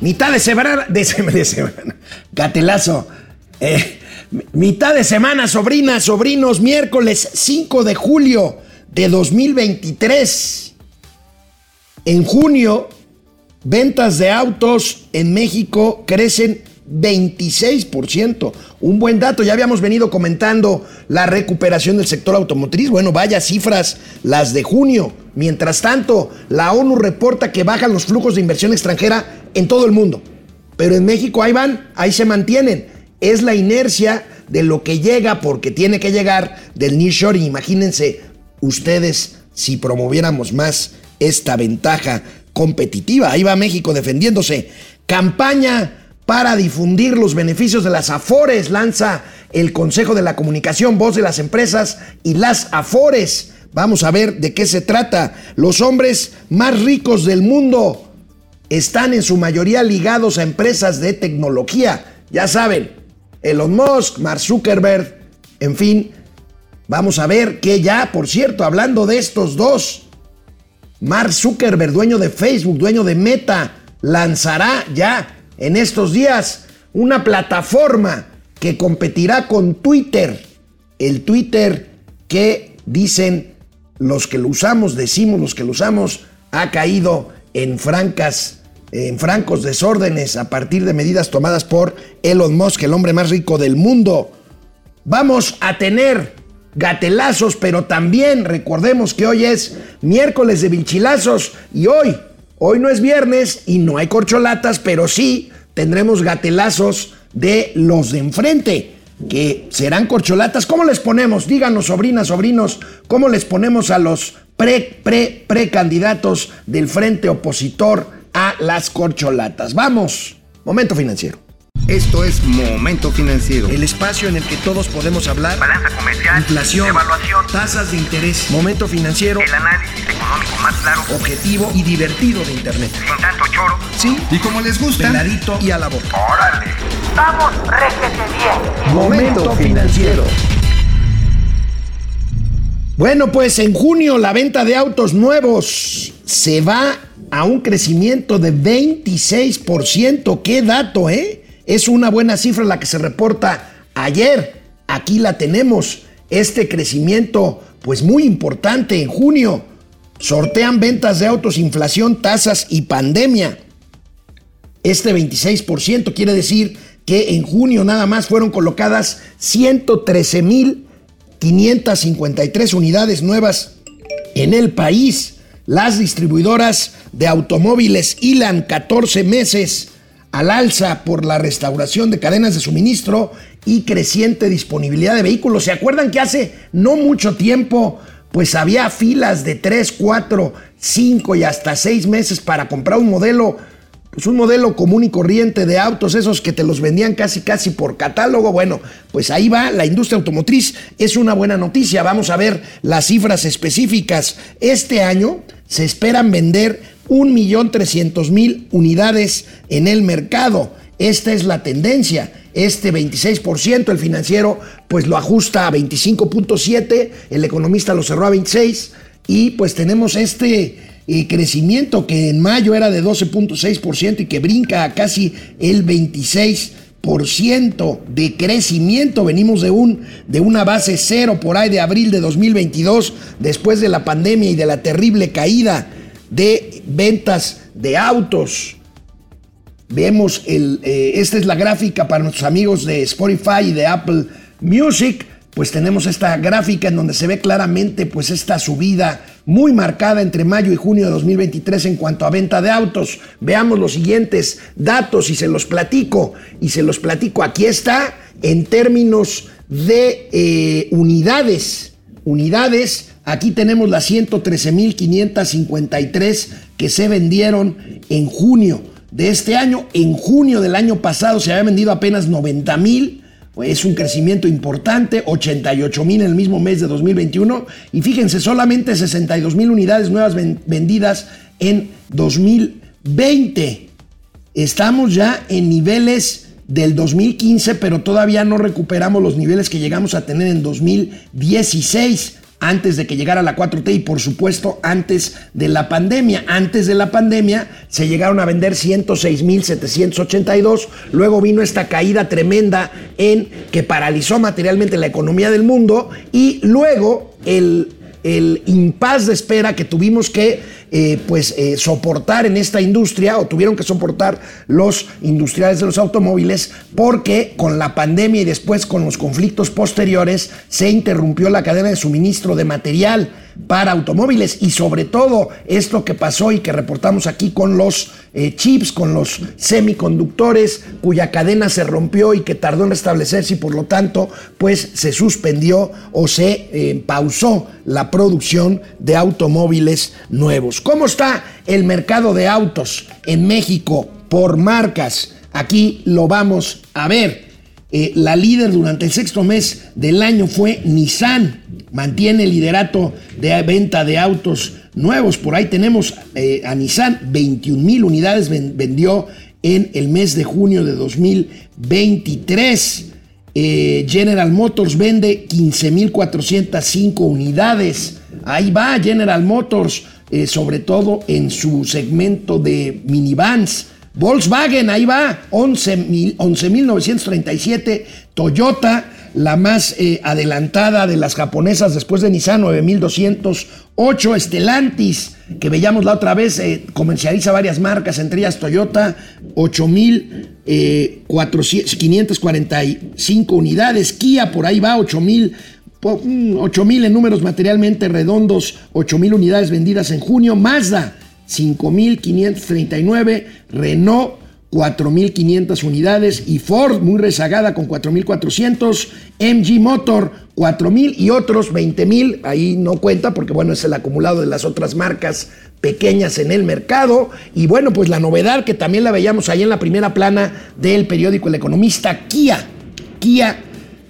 Mitad de semana, de, semana, gatelazo. Eh, mitad de semana, sobrinas, sobrinos, miércoles 5 de julio de 2023. En junio, ventas de autos en México crecen 26%. Un buen dato, ya habíamos venido comentando la recuperación del sector automotriz. Bueno, vaya cifras las de junio. Mientras tanto, la ONU reporta que bajan los flujos de inversión extranjera en todo el mundo. Pero en México ahí van, ahí se mantienen. Es la inercia de lo que llega porque tiene que llegar del nearshoring. Imagínense ustedes si promoviéramos más esta ventaja competitiva. Ahí va México defendiéndose. Campaña para difundir los beneficios de las AFORES. Lanza el Consejo de la Comunicación, voz de las empresas y las AFORES. Vamos a ver de qué se trata. Los hombres más ricos del mundo están en su mayoría ligados a empresas de tecnología. Ya saben, Elon Musk, Mark Zuckerberg, en fin. Vamos a ver que ya, por cierto, hablando de estos dos, Mark Zuckerberg, dueño de Facebook, dueño de Meta, lanzará ya en estos días una plataforma que competirá con Twitter. El Twitter que dicen los que lo usamos, decimos los que lo usamos, ha caído en francas, en francos desórdenes a partir de medidas tomadas por Elon Musk, el hombre más rico del mundo. Vamos a tener gatelazos, pero también recordemos que hoy es miércoles de vinchilazos y hoy Hoy no es viernes y no hay corcholatas, pero sí tendremos gatelazos de los de enfrente, que serán corcholatas. ¿Cómo les ponemos? Díganos, sobrinas, sobrinos, ¿cómo les ponemos a los pre, pre, precandidatos del frente opositor a las corcholatas? Vamos, momento financiero. Esto es Momento Financiero. El espacio en el que todos podemos hablar. Balanza comercial. Inflación. Evaluación. Tasas de interés. Momento Financiero. El análisis económico más claro. Objetivo y divertido de Internet. Sin tanto choro. Sí. Y como les gusta. Peladito y a la boca. Órale. Vamos, réjete bien. Momento Financiero. Bueno, pues en junio la venta de autos nuevos se va a un crecimiento de 26%. ¿Qué dato, eh? Es una buena cifra la que se reporta ayer. Aquí la tenemos. Este crecimiento, pues muy importante en junio. Sortean ventas de autos, inflación, tasas y pandemia. Este 26% quiere decir que en junio nada más fueron colocadas 113.553 unidades nuevas en el país. Las distribuidoras de automóviles hilan 14 meses al alza por la restauración de cadenas de suministro y creciente disponibilidad de vehículos. ¿Se acuerdan que hace no mucho tiempo pues había filas de 3, 4, 5 y hasta 6 meses para comprar un modelo, pues un modelo común y corriente de autos, esos que te los vendían casi casi por catálogo? Bueno, pues ahí va, la industria automotriz es una buena noticia. Vamos a ver las cifras específicas. Este año se esperan vender 1.300.000 unidades en el mercado. Esta es la tendencia. Este 26%, el financiero pues lo ajusta a 25.7, el economista lo cerró a 26 y pues tenemos este crecimiento que en mayo era de 12.6% y que brinca a casi el 26% de crecimiento. Venimos de, un, de una base cero por ahí de abril de 2022, después de la pandemia y de la terrible caída de ventas de autos. Vemos, el, eh, esta es la gráfica para nuestros amigos de Spotify y de Apple Music. Pues tenemos esta gráfica en donde se ve claramente pues esta subida muy marcada entre mayo y junio de 2023 en cuanto a venta de autos. Veamos los siguientes datos y se los platico. Y se los platico. Aquí está en términos de eh, unidades. Unidades Aquí tenemos las 113.553 que se vendieron en junio de este año. En junio del año pasado se había vendido apenas 90.000. Es un crecimiento importante, 88 mil en el mismo mes de 2021. Y fíjense, solamente 62 mil unidades nuevas vendidas en 2020. Estamos ya en niveles del 2015, pero todavía no recuperamos los niveles que llegamos a tener en 2016 antes de que llegara la 4T y por supuesto antes de la pandemia. Antes de la pandemia se llegaron a vender 106.782, luego vino esta caída tremenda en que paralizó materialmente la economía del mundo y luego el, el impas de espera que tuvimos que eh, pues eh, soportar en esta industria o tuvieron que soportar los industriales de los automóviles porque con la pandemia y después con los conflictos posteriores se interrumpió la cadena de suministro de material para automóviles y sobre todo esto que pasó y que reportamos aquí con los eh, chips, con los semiconductores cuya cadena se rompió y que tardó en restablecerse y por lo tanto pues se suspendió o se pausó la producción de automóviles nuevos. ¿Cómo está el mercado de autos en México por marcas? Aquí lo vamos a ver. Eh, la líder durante el sexto mes del año fue Nissan. Mantiene el liderato de venta de autos nuevos. Por ahí tenemos eh, a Nissan, 21 mil unidades vendió en el mes de junio de 2023. Eh, General Motors vende 15 mil 405 unidades. Ahí va General Motors, sobre todo en su segmento de minivans. Volkswagen, ahí va, 11.937. Toyota, la más eh, adelantada de las japonesas después de Nissan, 9.208. Estelantis, que veíamos la otra vez, eh, comercializa varias marcas, entre ellas Toyota, 8.545 unidades. Kia, por ahí va, 8.000. 8.000 en números materialmente redondos, 8.000 unidades vendidas en junio. Mazda, 5.539, Renault 4.500 unidades y Ford muy rezagada con 4.400, MG Motor 4.000 y otros 20.000, ahí no cuenta porque bueno es el acumulado de las otras marcas pequeñas en el mercado y bueno pues la novedad que también la veíamos ahí en la primera plana del periódico El Economista, Kia, Kia,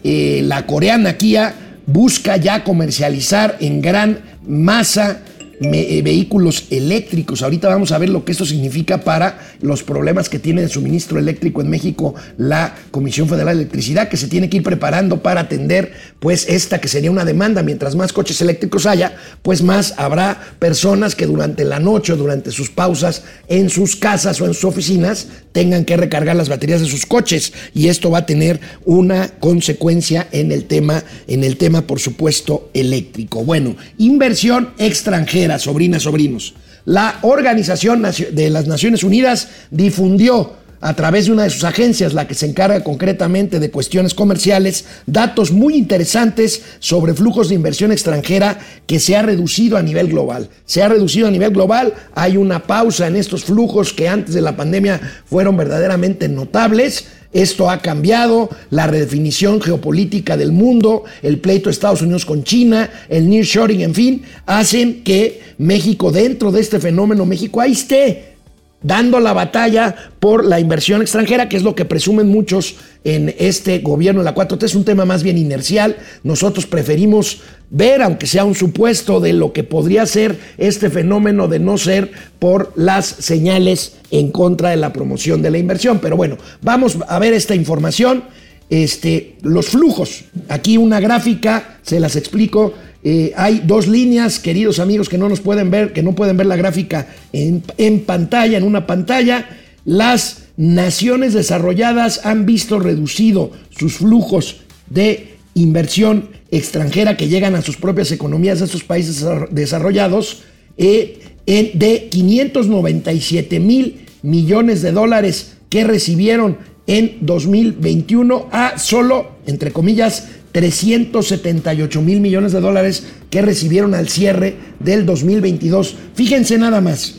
eh, la coreana Kia busca ya comercializar en gran masa eh, vehículos eléctricos. Ahorita vamos a ver lo que esto significa para los problemas que tiene de suministro eléctrico en México la Comisión Federal de Electricidad, que se tiene que ir preparando para atender pues esta que sería una demanda. Mientras más coches eléctricos haya, pues más habrá personas que durante la noche o durante sus pausas en sus casas o en sus oficinas tengan que recargar las baterías de sus coches y esto va a tener una consecuencia en el tema, en el tema por supuesto eléctrico. Bueno, inversión extranjera sobrinas, sobrinos. La Organización de las Naciones Unidas difundió a través de una de sus agencias, la que se encarga concretamente de cuestiones comerciales, datos muy interesantes sobre flujos de inversión extranjera que se ha reducido a nivel global. Se ha reducido a nivel global, hay una pausa en estos flujos que antes de la pandemia fueron verdaderamente notables esto ha cambiado, la redefinición geopolítica del mundo, el pleito de Estados Unidos con China, el nearshoring, en fin, hacen que México dentro de este fenómeno, México ahí esté dando la batalla por la inversión extranjera, que es lo que presumen muchos en este gobierno de la 4T. Es un tema más bien inercial. Nosotros preferimos ver, aunque sea un supuesto, de lo que podría ser este fenómeno de no ser por las señales en contra de la promoción de la inversión. Pero bueno, vamos a ver esta información. Este, los flujos. Aquí una gráfica, se las explico eh, hay dos líneas, queridos amigos, que no nos pueden ver, que no pueden ver la gráfica en, pantalla, en una pantalla. Las naciones desarrolladas han visto reducido sus flujos de inversión extranjera que llegan a sus propias economías de estos países desarrollados eh, de 597 mil millones de dólares que recibieron en 2021 a solo, entre comillas, 378 mil millones de dólares que recibieron al cierre del 2022. Fíjense nada más,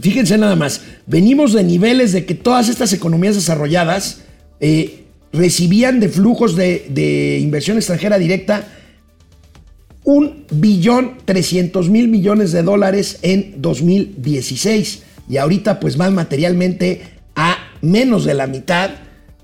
fíjense nada más, venimos de niveles de que todas estas economías desarrolladas eh, recibían de flujos de, inversión extranjera directa un billón 300 mil millones de dólares en 2016 y ahorita pues van materialmente a menos de la mitad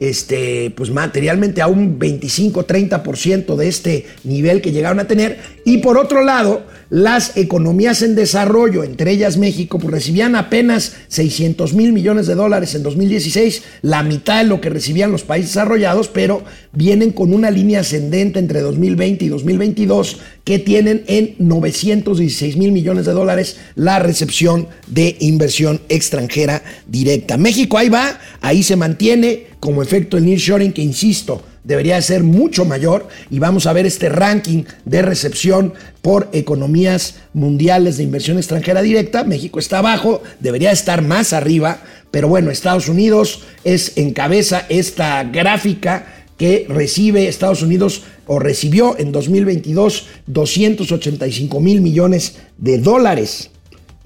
este, pues materialmente a un 25-30% de este nivel que llegaron a tener. Y por otro lado, las economías en desarrollo, entre ellas México, pues recibían apenas 600 mil millones de dólares en 2016, la mitad de lo que recibían los países desarrollados, pero vienen con una línea ascendente entre 2020 y 2022 que tienen en 916 mil millones de dólares la recepción de inversión extranjera directa. México ahí va, ahí se mantiene como efecto el nearshoring que insisto, debería ser mucho mayor y vamos a ver este ranking de recepción por economías mundiales de inversión extranjera directa. México está abajo, debería estar más arriba, pero bueno, Estados Unidos es encabeza esta gráfica que recibe Estados Unidos o recibió en 2022 285 mil millones de dólares.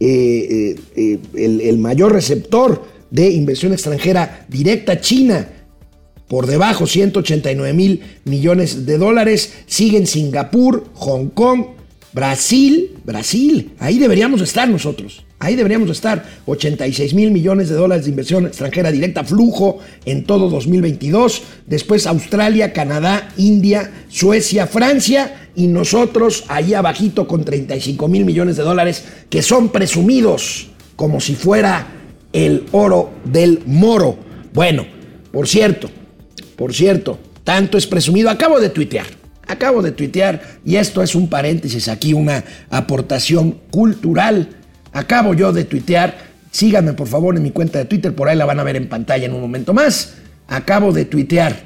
Eh, eh, eh, el, el mayor receptor de inversión extranjera directa, China, por debajo 189 mil millones de dólares. Siguen Singapur, Hong Kong, Brasil, Brasil, ahí deberíamos estar nosotros. Ahí deberíamos estar. 86 mil millones de dólares de inversión extranjera directa, flujo en todo 2022. Después Australia, Canadá, India, Suecia, Francia y nosotros ahí abajito con 35 mil millones de dólares que son presumidos como si fuera el oro del moro. Bueno, por cierto, por cierto, tanto es presumido. Acabo de tuitear. Acabo de tuitear y esto es un paréntesis aquí, una aportación cultural Acabo yo de tuitear, síganme por favor en mi cuenta de Twitter, por ahí la van a ver en pantalla en un momento más. Acabo de tuitear,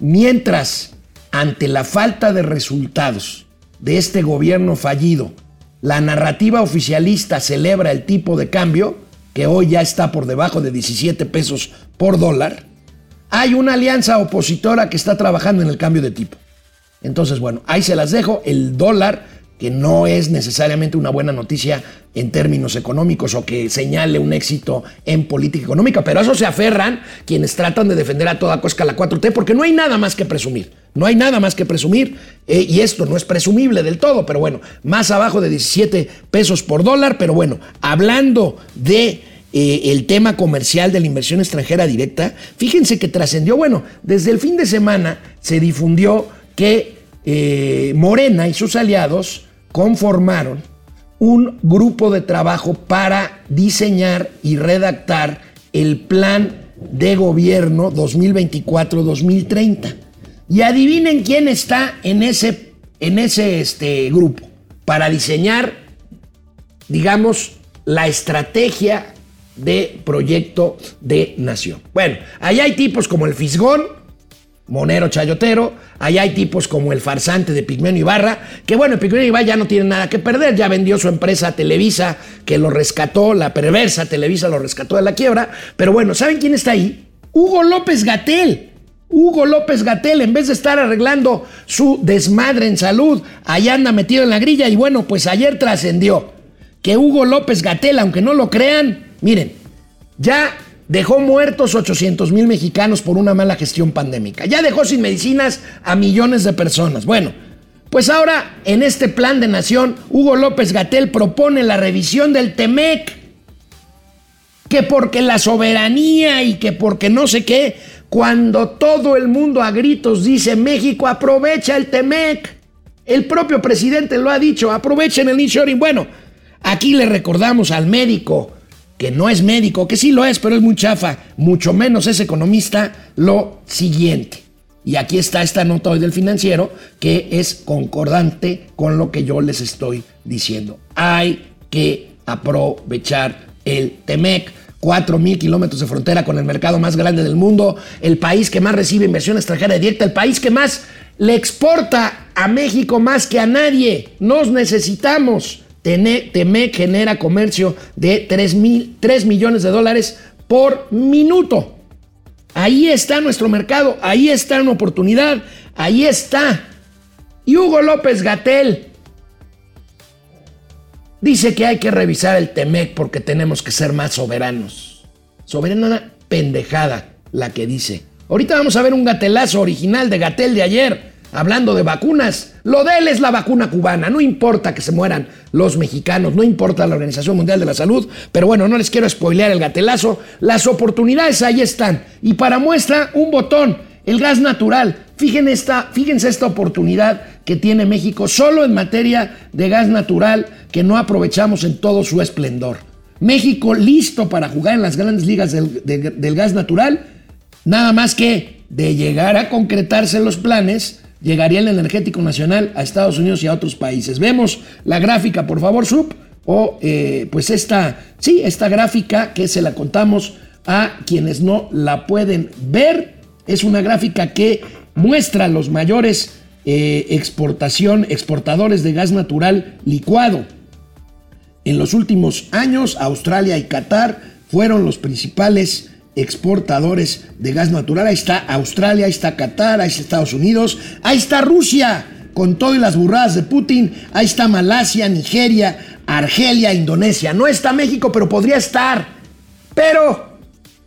mientras ante la falta de resultados de este gobierno fallido, la narrativa oficialista celebra el tipo de cambio, que hoy ya está por debajo de 17 pesos por dólar, hay una alianza opositora que está trabajando en el cambio de tipo. Entonces, bueno, ahí se las dejo. El dólar que no es necesariamente una buena noticia en términos económicos o que señale un éxito en política económica, pero a eso se aferran quienes tratan de defender a toda costa la 4T porque no hay nada más que presumir, no hay nada más que presumir eh, y esto no es presumible del todo, pero bueno, más abajo de 17 pesos por dólar, pero bueno, hablando de... Eh, el tema comercial de la inversión extranjera directa, fíjense que trascendió, bueno, desde el fin de semana se difundió que eh, Morena y sus aliados conformaron un grupo de trabajo para diseñar y redactar el plan de gobierno 2024-2030. Y adivinen quién está en ese, en ese este, grupo para diseñar, digamos, la estrategia de proyecto de nación. Bueno, ahí hay tipos como el Fisgón, Monero Chayotero. Allá hay tipos como el farsante de Pigmeno Ibarra, que bueno, Pigmeno Ibarra ya no tiene nada que perder, ya vendió su empresa Televisa, que lo rescató, la perversa Televisa lo rescató de la quiebra. Pero bueno, ¿saben quién está ahí? Hugo López Gatel. Hugo López Gatel, en vez de estar arreglando su desmadre en salud, allá anda metido en la grilla y bueno, pues ayer trascendió que Hugo López Gatel, aunque no lo crean, miren, ya Dejó muertos 800 mil mexicanos por una mala gestión pandémica. Ya dejó sin medicinas a millones de personas. Bueno, pues ahora en este plan de nación, Hugo López Gatel propone la revisión del TEMEC. Que porque la soberanía y que porque no sé qué, cuando todo el mundo a gritos dice México aprovecha el TEMEC. El propio presidente lo ha dicho, aprovechen el insuring. Bueno, aquí le recordamos al médico que no es médico, que sí lo es, pero es muy chafa, mucho menos es economista, lo siguiente. Y aquí está esta nota hoy del financiero que es concordante con lo que yo les estoy diciendo. Hay que aprovechar el TEMEC. 4 mil kilómetros de frontera con el mercado más grande del mundo, el país que más recibe inversión extranjera directa, el país que más le exporta a México más que a nadie. Nos necesitamos. Temec genera comercio de 3, mil, 3 millones de dólares por minuto. Ahí está nuestro mercado, ahí está una oportunidad, ahí está. Y Hugo López Gatel dice que hay que revisar el Temec porque tenemos que ser más soberanos. Soberana pendejada la que dice. Ahorita vamos a ver un gatelazo original de Gatel de ayer hablando de vacunas. Lo de él es la vacuna cubana. No importa que se mueran los mexicanos, no importa la Organización Mundial de la Salud, pero bueno, no les quiero spoilear el gatelazo. Las oportunidades ahí están. Y para muestra, un botón, el gas natural. Fíjense esta, oportunidad que tiene México solo en materia de gas natural que no aprovechamos en todo su esplendor. México listo para jugar en las grandes ligas del gas natural, nada más que de llegar a concretarse los planes, llegaría el energético nacional a Estados Unidos y a otros países. Vemos la gráfica, por favor, Sub, o eh, pues esta, sí, esta gráfica que se la contamos a quienes no la pueden ver. Es una gráfica que muestra los mayores eh, exportación, exportadores de gas natural licuado. En los últimos años, Australia y Qatar fueron los principales exportadores de gas natural. Ahí está Australia, ahí está Qatar, ahí está Estados Unidos, ahí está Rusia, con todas las burradas de Putin, ahí está Malasia, Nigeria, Argelia, Indonesia. No está México, pero podría estar. Pero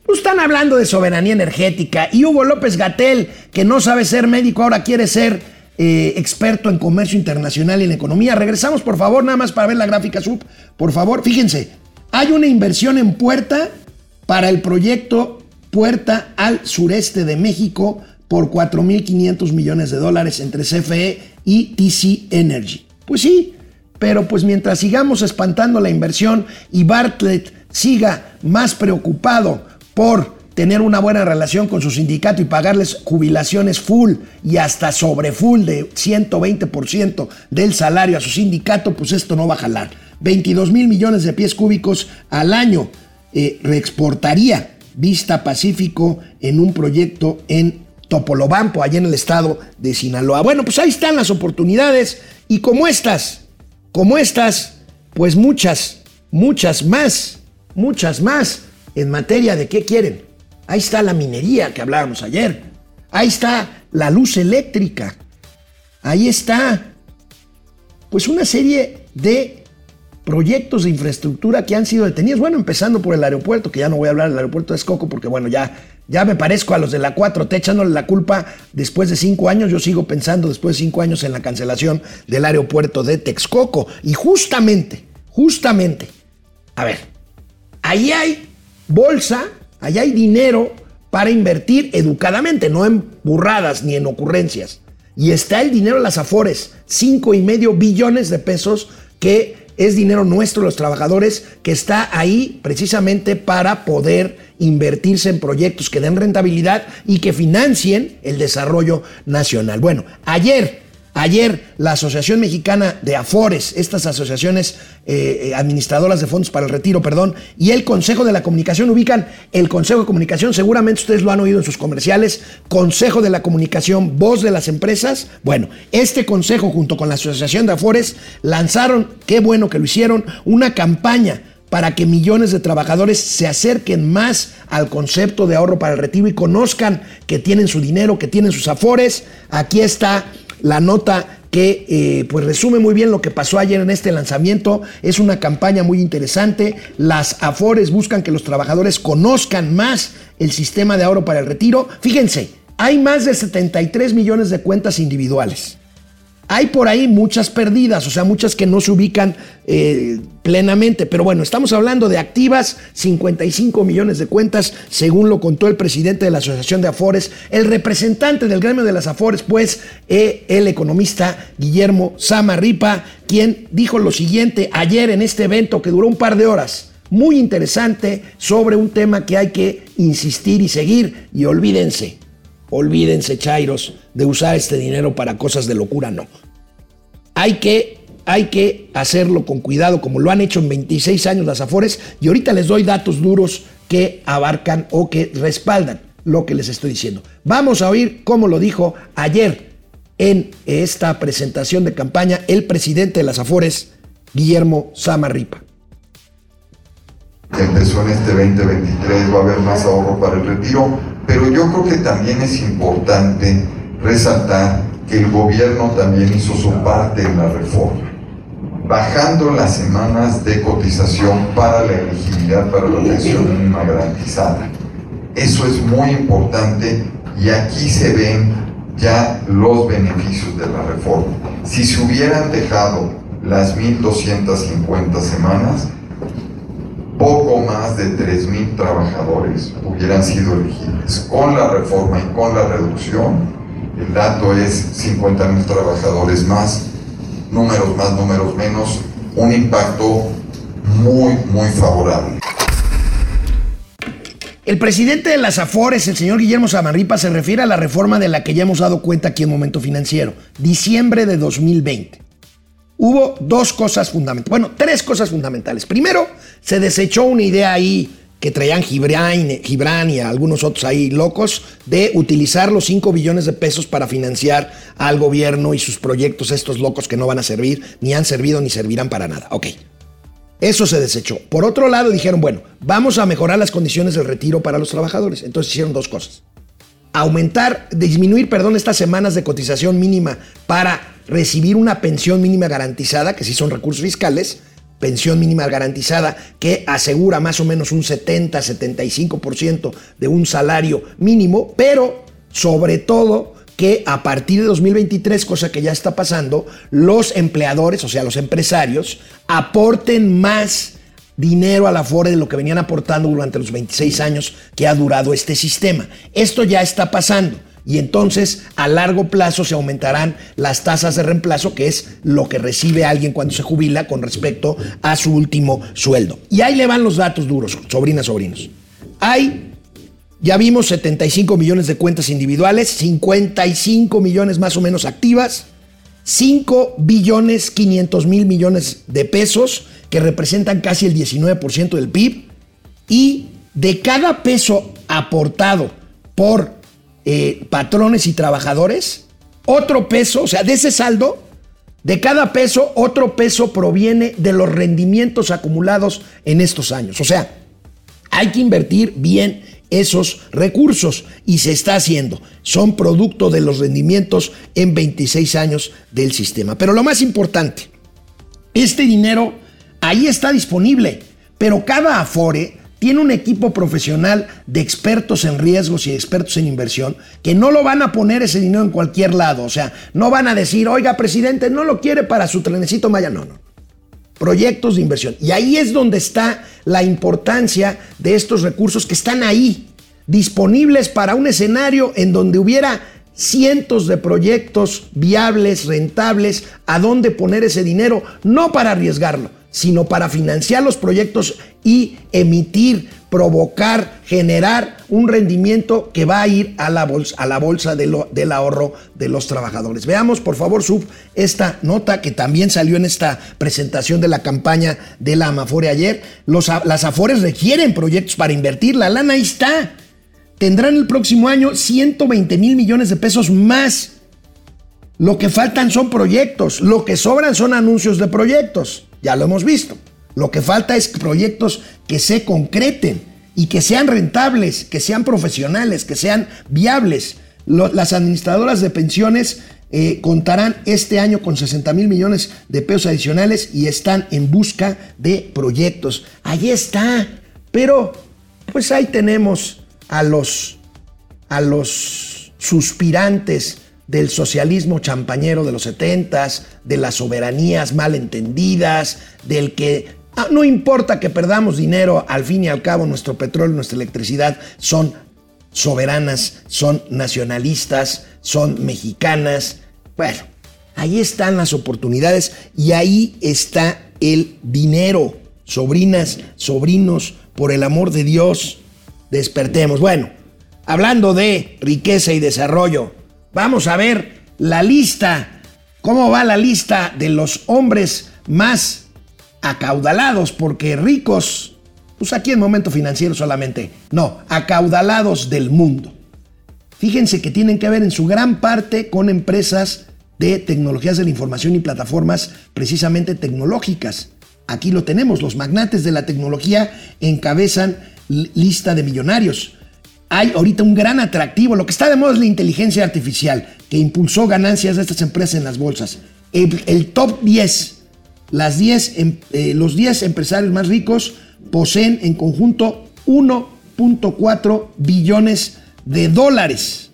pues, están hablando de soberanía energética y Hugo López Gatel, que no sabe ser médico, ahora quiere ser eh, experto en comercio internacional y en economía. Regresamos, por favor, nada más para ver la gráfica sub. Por favor, fíjense, hay una inversión en puerta para el proyecto Puerta al sureste de México por 4.500 millones de dólares entre CFE y TC Energy. Pues sí, pero pues mientras sigamos espantando la inversión y Bartlett siga más preocupado por tener una buena relación con su sindicato y pagarles jubilaciones full y hasta sobre full de 120% del salario a su sindicato, pues esto no va a jalar. 22 mil millones de pies cúbicos al año eh, reexportaría Vista Pacífico en un proyecto en Topolobampo, allá en el estado de Sinaloa. Bueno, pues ahí están las oportunidades y como estas, como estas, pues muchas, muchas más, muchas más en materia de qué quieren. Ahí está la minería que hablábamos ayer. Ahí está la luz eléctrica. Ahí está, pues una serie de proyectos de infraestructura que han sido detenidos. Bueno, empezando por el aeropuerto, que ya no voy a hablar del aeropuerto de Escoco porque, bueno, ya, ya me parezco a los de la 4T echándole la culpa después de cinco años. Yo sigo pensando después de cinco años en la cancelación del aeropuerto de Texcoco. Y justamente, justamente, a ver, ahí hay bolsa, ahí hay dinero para invertir educadamente, no en burradas ni en ocurrencias. Y está el dinero en las Afores, cinco y medio billones de pesos que es dinero nuestro, los trabajadores, que está ahí precisamente para poder invertirse en proyectos que den rentabilidad y que financien el desarrollo nacional. Bueno, ayer Ayer la Asociación Mexicana de Afores, estas asociaciones eh, eh, administradoras de fondos para el retiro, perdón, y el Consejo de la Comunicación ubican el Consejo de Comunicación, seguramente ustedes lo han oído en sus comerciales, Consejo de la Comunicación, voz de las empresas. Bueno, este consejo junto con la Asociación de Afores lanzaron, qué bueno que lo hicieron, una campaña para que millones de trabajadores se acerquen más al concepto de ahorro para el retiro y conozcan que tienen su dinero, que tienen sus afores. Aquí está la nota que eh, pues resume muy bien lo que pasó ayer en este lanzamiento. Es una campaña muy interesante. Las AFORES buscan que los trabajadores conozcan más el sistema de ahorro para el retiro. Fíjense, hay más de 73 millones de cuentas individuales. Hay por ahí muchas perdidas, o sea, muchas que no se ubican eh, plenamente, pero bueno, estamos hablando de activas, 55 millones de cuentas, según lo contó el presidente de la Asociación de Afores, el representante del gremio de las Afores, pues eh, el economista Guillermo Samarripa, quien dijo lo siguiente ayer en este evento que duró un par de horas muy interesante sobre un tema que hay que insistir y seguir. Y olvídense, olvídense, Chairos, de usar este dinero para cosas de locura, no. Hay que, hay que hacerlo con cuidado, como lo han hecho en 26 años las Afores, y ahorita les doy datos duros que abarcan o que respaldan lo que les estoy diciendo. Vamos a oír cómo lo dijo ayer en esta presentación de campaña el presidente de las Afores, Guillermo Samarripa empezó en este 2023, va a haber más ahorro para el retiro, pero yo creo que también es importante resaltar que el gobierno también hizo su parte en la reforma, bajando las semanas de cotización para la elegibilidad para la pensión mínima garantizada. Eso es muy importante y aquí se ven ya los beneficios de la reforma. Si se hubieran dejado las 1.250 semanas, poco más de 3.000 trabajadores hubieran sido elegibles. Con la reforma y con la reducción, el dato es 50.000 trabajadores más, números más, números menos, un impacto muy, muy favorable. El presidente de las Afores, el señor Guillermo Samarripa, se refiere a la reforma de la que ya hemos dado cuenta aquí en Momento Financiero, diciembre de 2020. Hubo dos cosas fundamentales, bueno, tres cosas fundamentales. Primero, se desechó una idea ahí que traían Gibran, Gibran y algunos otros ahí locos de utilizar los 5 billones de pesos para financiar al gobierno y sus proyectos, estos locos que no van a servir, ni han servido ni servirán para nada. Ok. Eso se desechó. Por otro lado, dijeron, bueno, vamos a mejorar las condiciones del retiro para los trabajadores. Entonces hicieron dos cosas. Aumentar, disminuir, perdón, estas semanas de cotización mínima para recibir una pensión mínima garantizada, que sí son recursos fiscales, pensión mínima garantizada que asegura más o menos un 70-75% de un salario mínimo, pero sobre todo que a partir de 2023, cosa que ya está pasando, los empleadores, o sea, los empresarios, aporten más dinero a la FORE de lo que venían aportando durante los 26 años que ha durado este sistema. Esto ya está pasando y entonces a largo plazo se aumentarán las tasas de reemplazo, que es lo que recibe alguien cuando se jubila con respecto a su último sueldo. Y ahí le van los datos duros, sobrinas, sobrinos. Hay ya vimos 75 millones de cuentas individuales, 55 millones más o menos activas, 5 billones 500 mil millones de pesos, que representan casi el 19% del PIB, y de cada peso aportado por eh, patrones y trabajadores, otro peso, o sea, de ese saldo, de cada peso, otro peso proviene de los rendimientos acumulados en estos años. O sea, hay que invertir bien esos recursos y se está haciendo. Son producto de los rendimientos en 26 años del sistema. Pero lo más importante, este dinero ahí está disponible, pero cada Afore tiene un equipo profesional de expertos en riesgos y expertos en inversión que no lo van a poner ese dinero en cualquier lado. O sea, no van a decir, oiga, presidente, no lo quiere para su trenecito Maya. No, no proyectos de inversión. Y ahí es donde está la importancia de estos recursos que están ahí, disponibles para un escenario en donde hubiera cientos de proyectos viables, rentables, a dónde poner ese dinero, no para arriesgarlo, sino para financiar los proyectos y emitir, provocar, generar un rendimiento que va a ir a la bolsa, a la bolsa del ahorro de los trabajadores. Veamos, por favor, Sub, esta nota que también salió en esta presentación de la campaña de la Amafore ayer. Los, las Afores requieren proyectos para invertir, la lana ahí está. Tendrán el próximo año 120 mil millones de pesos más. Lo que faltan son proyectos, lo que sobran son anuncios de proyectos ya lo hemos visto. Lo que falta es proyectos que se concreten y que sean rentables, que sean profesionales, que sean viables. las administradoras de pensiones eh, contarán este año con 60 mil millones de pesos adicionales y están en busca de proyectos. Ahí está. Pero, pues ahí tenemos a los, a los suspirantes del socialismo champañero de los setentas, de las soberanías mal entendidas, del que ah, no importa que perdamos dinero, al fin y al cabo nuestro petróleo, nuestra electricidad son soberanas, son nacionalistas, son mexicanas. Bueno, ahí están las oportunidades y ahí está el dinero. Sobrinas, sobrinos, por el amor de Dios, despertemos. Bueno, hablando de riqueza y desarrollo, Vamos a ver la lista, cómo va la lista de los hombres más acaudalados, porque ricos, pues aquí en momento financiero solamente, no, acaudalados del mundo. Fíjense que tienen que ver en su gran parte con empresas de tecnologías de la información y plataformas precisamente tecnológicas. Aquí lo tenemos, los magnates de la tecnología encabezan lista de millonarios hay ahorita un gran atractivo. Lo que está de moda es la inteligencia artificial, que impulsó ganancias de estas empresas en las bolsas. El, top 10, las 10, em, eh, los 10 empresarios más ricos poseen en conjunto 1.4 billones de dólares,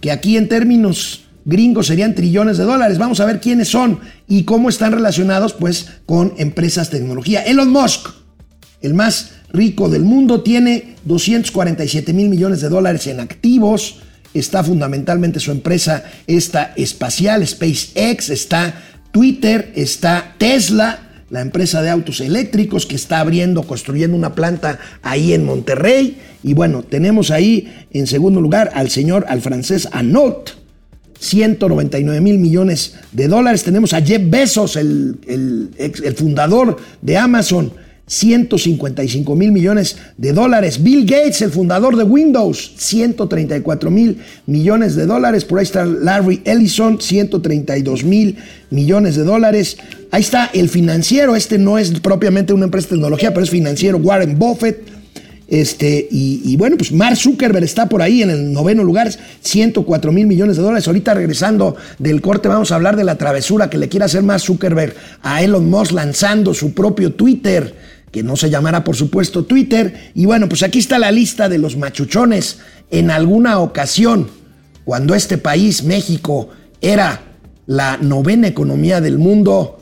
que aquí en términos gringos serían trillones de dólares. Vamos a ver quiénes son y cómo están relacionados pues con empresas tecnología. Elon Musk, el más rico del mundo, tiene 247 mil millones de dólares en activos, está fundamentalmente su empresa esta espacial, SpaceX, está Twitter, está Tesla, la empresa de autos eléctricos que está abriendo, construyendo una planta ahí en Monterrey. Y bueno, tenemos ahí en segundo lugar al señor, al francés Anot, 199 mil millones de dólares. Tenemos a Jeff Bezos, el, el fundador de Amazon, 155 mil millones de dólares. Bill Gates, el fundador de Windows, 134 mil millones de dólares. Por ahí está Larry Ellison, 132 mil millones de dólares. Ahí está el financiero. Este no es propiamente una empresa de tecnología, pero es financiero. Warren Buffett. Este, y, y bueno, pues Mark Zuckerberg está por ahí en el noveno lugar, 104 mil millones de dólares. Ahorita regresando del corte, vamos a hablar de la travesura que le quiere hacer Mark Zuckerberg a Elon Musk lanzando su propio Twitter, que no se llamará por supuesto Twitter. Y bueno, pues aquí está la lista de los machuchones. En alguna ocasión, cuando este país, México, era la novena economía del mundo,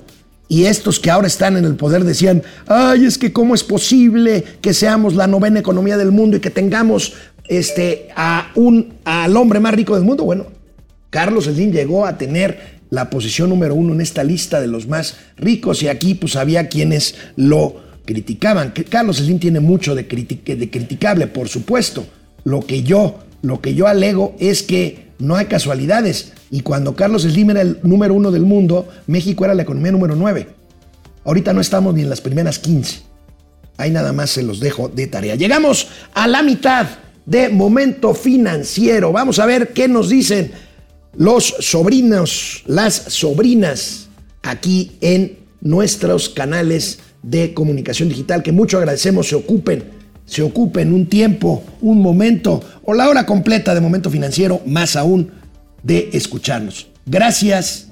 y estos que ahora están en el poder decían, ay, es que cómo es posible que seamos la novena economía del mundo y que tengamos este, a un, al hombre más rico del mundo. Bueno, Carlos Slim llegó a tener la posición número uno en esta lista de los más ricos y aquí pues había quienes lo criticaban. Que Carlos Slim tiene mucho de, criti- de criticable, por supuesto. Lo que yo, lo que yo alego es que no hay casualidades. Y cuando Carlos Slim era el número uno del mundo, México era la economía número nueve. Ahorita no estamos ni en las primeras 15. Ahí nada más se los dejo de tarea. Llegamos a la mitad de momento financiero. Vamos a ver qué nos dicen los sobrinos, las sobrinas aquí en nuestros canales de comunicación digital que mucho agradecemos se ocupen, se ocupen un tiempo, un momento o la hora completa de momento financiero, más aún de escucharnos. Gracias.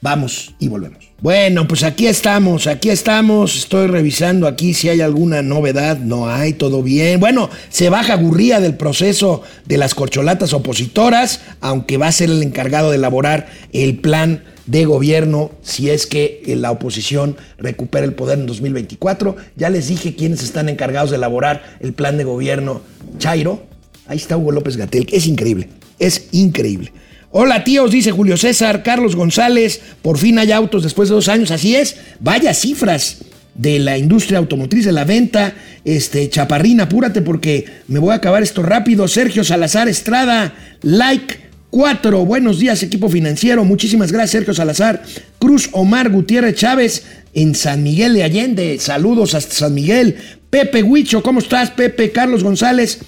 Vamos y volvemos. Bueno, pues aquí estamos, aquí estamos. Estoy revisando aquí si hay alguna novedad. No hay, todo bien. Bueno, se baja Gurría del proceso de las corcholatas opositoras, aunque va a ser el encargado de elaborar el plan de gobierno si es que eh, la oposición recupera el poder en 2024. Ya les dije quiénes están encargados de elaborar el plan de gobierno. Chairo, ahí está Hugo López Gatel. Es increíble, es increíble. Hola tíos, dice Julio César, Carlos González, por fin hay autos después de dos años, así es, vaya cifras de la industria automotriz, de la venta, este, Chaparrín, apúrate porque me voy a acabar esto rápido, Sergio Salazar Estrada, like 4, buenos días equipo financiero, muchísimas gracias Sergio Salazar, Cruz Omar Gutiérrez Chávez en San Miguel de Allende, saludos hasta San Miguel, Pepe Huicho, ¿cómo estás Pepe? Carlos González,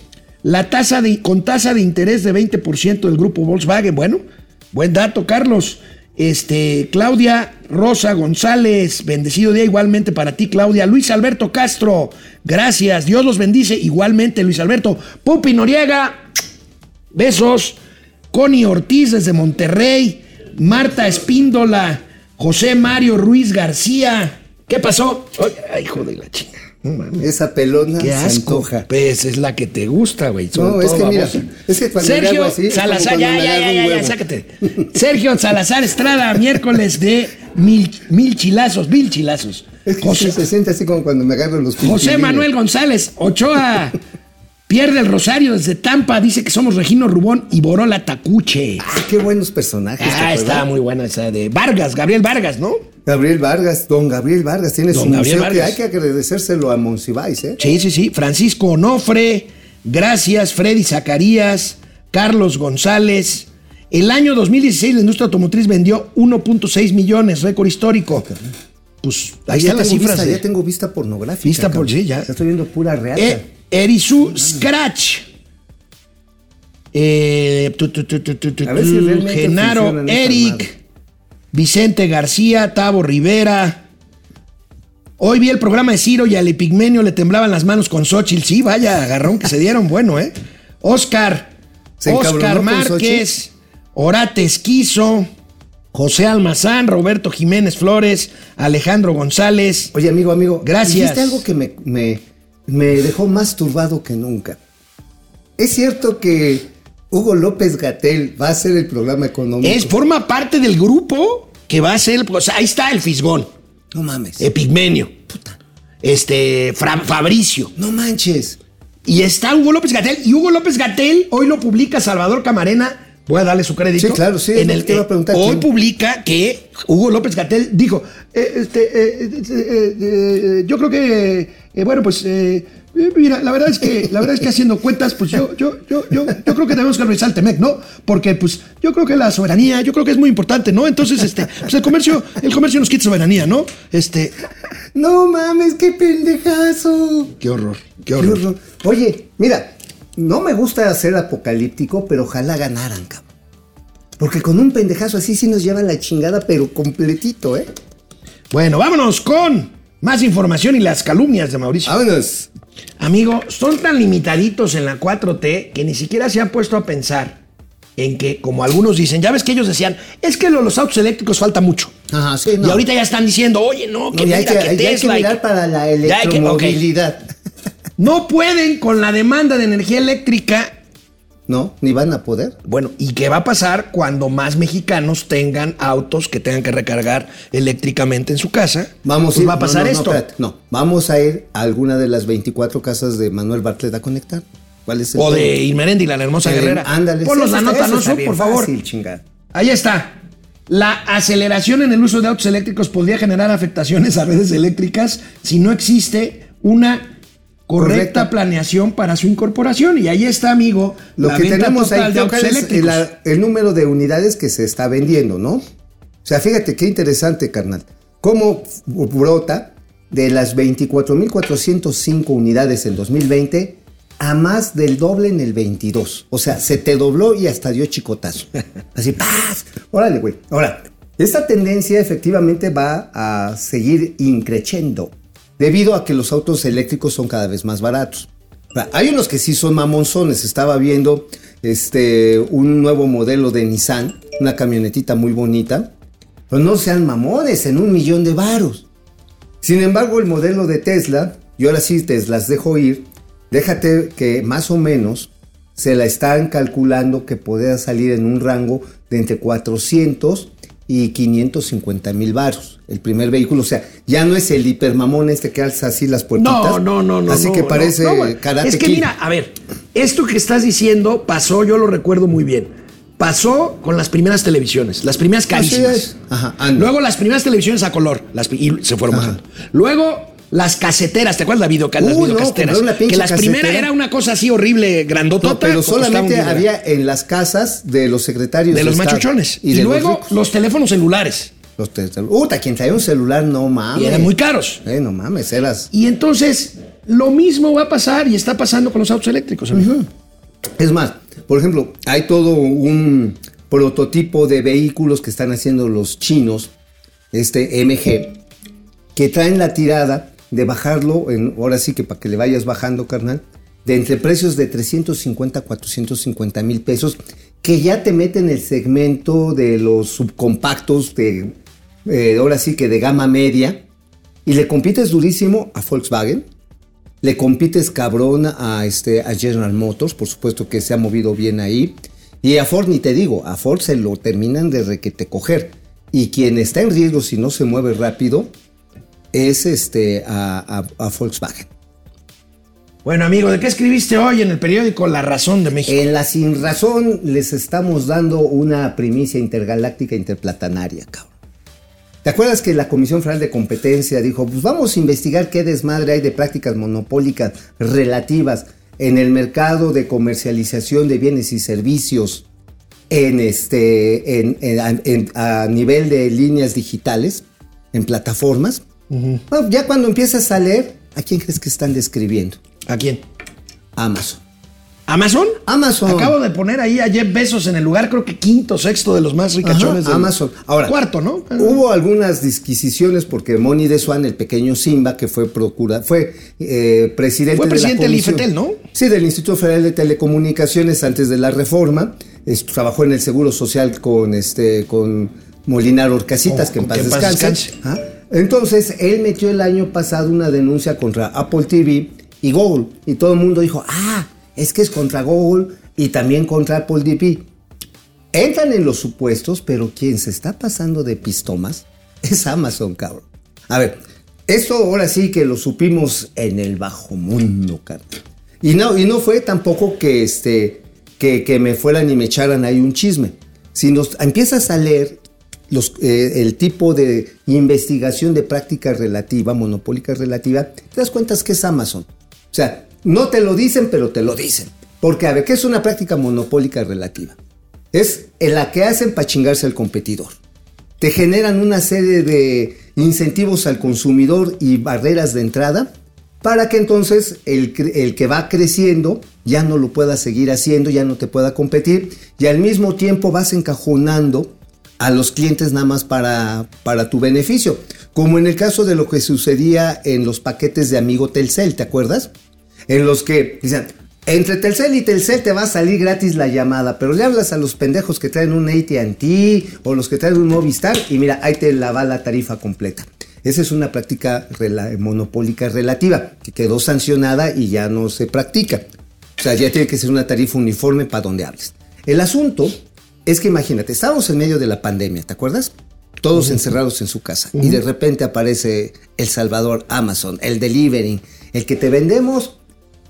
la tasa de, con tasa de interés de 20% del grupo Volkswagen. Bueno, buen dato, Carlos. Este, Claudia Rosa González, bendecido día igualmente para ti, Claudia. Luis Alberto Castro, gracias. Dios los bendice igualmente, Luis Alberto. Pupi Noriega, besos. Connie Ortiz desde Monterrey. Marta Espíndola. José Mario Ruiz García. ¿Qué pasó? Ay, hijo de la chinga. Esa pelona Qué se asco. antoja. Pues es la que te gusta, güey. No, es que mira, es que cuando Sergio hago así, Salazar, ya, ya, ya, ya, ya, sácate. Sergio Salazar Estrada, miércoles de mil, mil chilazos, mil chilazos. Es que José, se siente así como cuando me agarro los José. Manuel González, Ochoa, pierde el Rosario desde Tampa, dice que somos Regino Rubón y Borola Tacuche. Ah, qué buenos personajes. ¿te Ah, está muy buena esa de Vargas, Gabriel Vargas, ¿no? Gabriel Vargas, don Gabriel Vargas, tiene Don su Gabriel museo que hay que agradecérselo a Monsiváis, ¿eh? Sí, sí, sí. Francisco Onofre, gracias. Freddy Zacarías, Carlos González. El año 2016 la industria automotriz vendió 1.6 millones, récord histórico. Pues ahí están las cifras. Vista, de- Ya tengo vista pornográfica. Vista por- sí, ya. Estoy viendo pura reata. Eh, Erizu Scratch. Eh, tu, tu, tu, A si Genaro, Eric. Vicente García, Tavo Rivera. Hoy vi el programa de Ciro y al Epigmenio le temblaban las manos con Xochitl. Sí, vaya agarrón que se dieron, bueno, ¿eh? Oscar, ¿Se Oscar Márquez, Orate Esquizo, José Almazán, Roberto Jiménez Flores, Alejandro González. Oye, amigo, amigo. Gracias. Dijiste algo que me, me, me dejó más turbado que nunca. ¿Es cierto que Hugo López Gatel va a hacer el programa económico? Es, forma parte del grupo que va a ser. el- o sea, ahí está el Fisgón, No mames. Epigmenio, este, Fra- Fabricio. No manches. Y está Hugo López Gatel. Y Hugo López Gatel hoy lo publica Salvador Camarena Voy a darle su crédito. Sí, claro, sí, En el, que hoy ¿quién? publica que Hugo López Gatel dijo, eh, este, eh, eh, yo creo que, bueno, pues, mira, la verdad es que, la verdad es que haciendo cuentas, pues yo, yo, yo, yo, yo creo que tenemos que revisar el Temec, ¿no? Porque, pues, yo creo que la soberanía, yo creo que es muy importante, ¿no? Entonces, este, pues el comercio, el comercio nos quita soberanía, ¿no? Este, No mames, qué pendejazo. qué horror, qué horror. Oye, mira, no me gusta ser apocalíptico, pero ojalá ganaran, cabrón. Porque con un pendejazo así sí nos llevan la chingada, pero completito, ¿eh? Bueno, vámonos con más información y las calumnias de Mauricio. Vámonos. Amigo, son tan limitaditos en la 4T que ni siquiera se han puesto a pensar en que, como algunos dicen, ya ves que ellos decían, es que lo- los autos eléctricos falta mucho. Ajá, sí, no. Y ahorita ya están diciendo, oye, no, que No, ya hay que, ya hay que mirar para la Ya hay que- ok. No pueden con la demanda de energía eléctrica. No, ni van a poder. Bueno, ¿y qué va a pasar cuando más mexicanos tengan autos que tengan que recargar eléctricamente en su casa? Vamos Pues a ir, va a pasar no, no, no, esto. espérate, No, vamos a ir a alguna de las 24 casas de Manuel Bartlett a conectar. ¿Cuál es el o de Irmeréndira, la hermosa Eh, guerrera. Ándale. Ponlos la nota, ¿no, por favor. fácil. Ahí está. La aceleración en el uso de autos eléctricos podría generar afectaciones a redes eléctricas si no existe una correcta, Correcta. planeación para su incorporación. Y ahí está, amigo, Lo la que venta tenemos ahí de Teocal, autos es el, el número de unidades que se está vendiendo, ¿no? O sea, fíjate qué interesante, carnal. Cómo brota de las 24.405 unidades en 2020 a más del doble en el 22. O sea, se te dobló y hasta dio chicotazo. Así, ¡paz! Órale, güey. Ahora, esta tendencia efectivamente va a seguir increciendo debido a que los autos eléctricos son cada vez más baratos. Hay unos que sí son mamonzones. Estaba viendo este, un nuevo modelo de Nissan, una camionetita muy bonita. Pero no sean mamones en un millón de varos. Sin embargo, el modelo de Tesla, y ahora sí te las dejo ir, déjate que más o menos se la están calculando que pueda salir en un rango de entre 400 y 550 mil varos. El primer vehículo, o sea, ya no es el hipermamón este que alza así las puertitas. No, no, no, no. Así no, que parece no. Karate Es que Kid. mira, a ver, esto que estás diciendo pasó, yo lo recuerdo muy bien. Pasó con las primeras televisiones, las primeras carísimas. Ajá. Luego las primeras televisiones a color, las, y se fueron bajando. Luego las caseteras, ¿te acuerdas la las Uh, videocaseteras? pinche que las primeras era una cosa así horrible, grandotota. No, pero solamente había en las casas de los secretarios de los Estado machuchones. Y, luego los, teléfonos celulares. Los Uta, quien traía un celular, no mames. Y eran muy caros. Eh, no mames, eras. Y entonces, lo mismo va a pasar y está pasando con los autos eléctricos, amigo. Es más, por ejemplo, hay todo un prototipo de vehículos que están haciendo los chinos, este MG, que traen la tirada de bajarlo, en, ahora sí que para que le vayas bajando, carnal, de entre precios de 350 a 450 mil pesos, que ya te meten el segmento de los subcompactos, de, eh, ahora sí que de gama media, y le compites durísimo a Volkswagen, le compites cabrón a, este, a General Motors, por supuesto que se ha movido bien ahí. Y a Ford ni te digo, a Ford se lo terminan de requete coger. Y quien está en riesgo si no se mueve rápido es este, a, a- a Volkswagen. Bueno, amigo, ¿de qué escribiste hoy en el periódico La Razón de México? En la sin razón les estamos dando una primicia intergaláctica interplatanaria, cabrón. ¿Te acuerdas que la Comisión Federal de Competencia dijo, pues vamos a investigar qué desmadre hay de prácticas monopólicas relativas en el mercado de comercialización de bienes y servicios en este, en- en- en- a nivel de líneas digitales, en plataformas? Bueno, ya cuando empiezas a leer, ¿a quién crees que están describiendo? ¿A quién? Amazon. ¿Amazon? Amazon. Acabo de poner ahí a Jeff Bezos en el lugar, creo que quinto, sexto de los más ricachones Ajá, del Amazon. Ahora, cuarto, ¿no? Hubo algunas disquisiciones porque Moni de Swan, el pequeño Simba, que fue procura, fue eh, presidente Fue de presidente la del IFETEL, ¿no? Sí, del Instituto Federal de Telecomunicaciones antes de la reforma. Es- trabajó en el Seguro Social con este con Molinar Orcasitas, Oh, que en paz que en paz descanse. descanse. Ajá. Entonces, él metió el año pasado una denuncia contra Apple TV y Google. Y todo el mundo dijo, ah, es que es contra Google y también contra Apple TV. Entran en los supuestos, pero quien se está pasando de pistomas es Amazon, cabrón. A ver, esto ahora sí que lo supimos en el bajo mundo, cabrón. Y no, y no fue tampoco que este que, que me fueran y me echaran ahí un chisme. Si nos empiezas a leer eh, el tipo de investigación de práctica relativa, monopólica relativa, te das cuenta que es Amazon. O sea, no te lo dicen, pero te lo dicen. Porque, a ver, ¿qué es una práctica monopólica relativa? Es en la que hacen para chingarse al competidor. Te generan una serie de incentivos al consumidor y barreras de entrada para que entonces el, el que va creciendo ya no lo pueda seguir haciendo, ya no te pueda competir y al mismo tiempo vas encajonando a los clientes nada más para, para tu beneficio. Como en el caso de lo que sucedía en los paquetes de amigo Telcel, ¿te acuerdas? En los que dicen, entre Telcel y Telcel te va a salir gratis la llamada, pero le hablas a los pendejos que traen un ATT o los que traen un Movistar y mira, ahí te la va la tarifa completa. Esa es una práctica rela- monopólica relativa que quedó sancionada y ya no se practica. O sea, ya tiene que ser una tarifa uniforme para donde hables. El asunto es que imagínate, estábamos en medio de la pandemia, ¿te acuerdas? Todos encerrados en su casa. Y de repente aparece El Salvador, Amazon, el delivery, el que te vendemos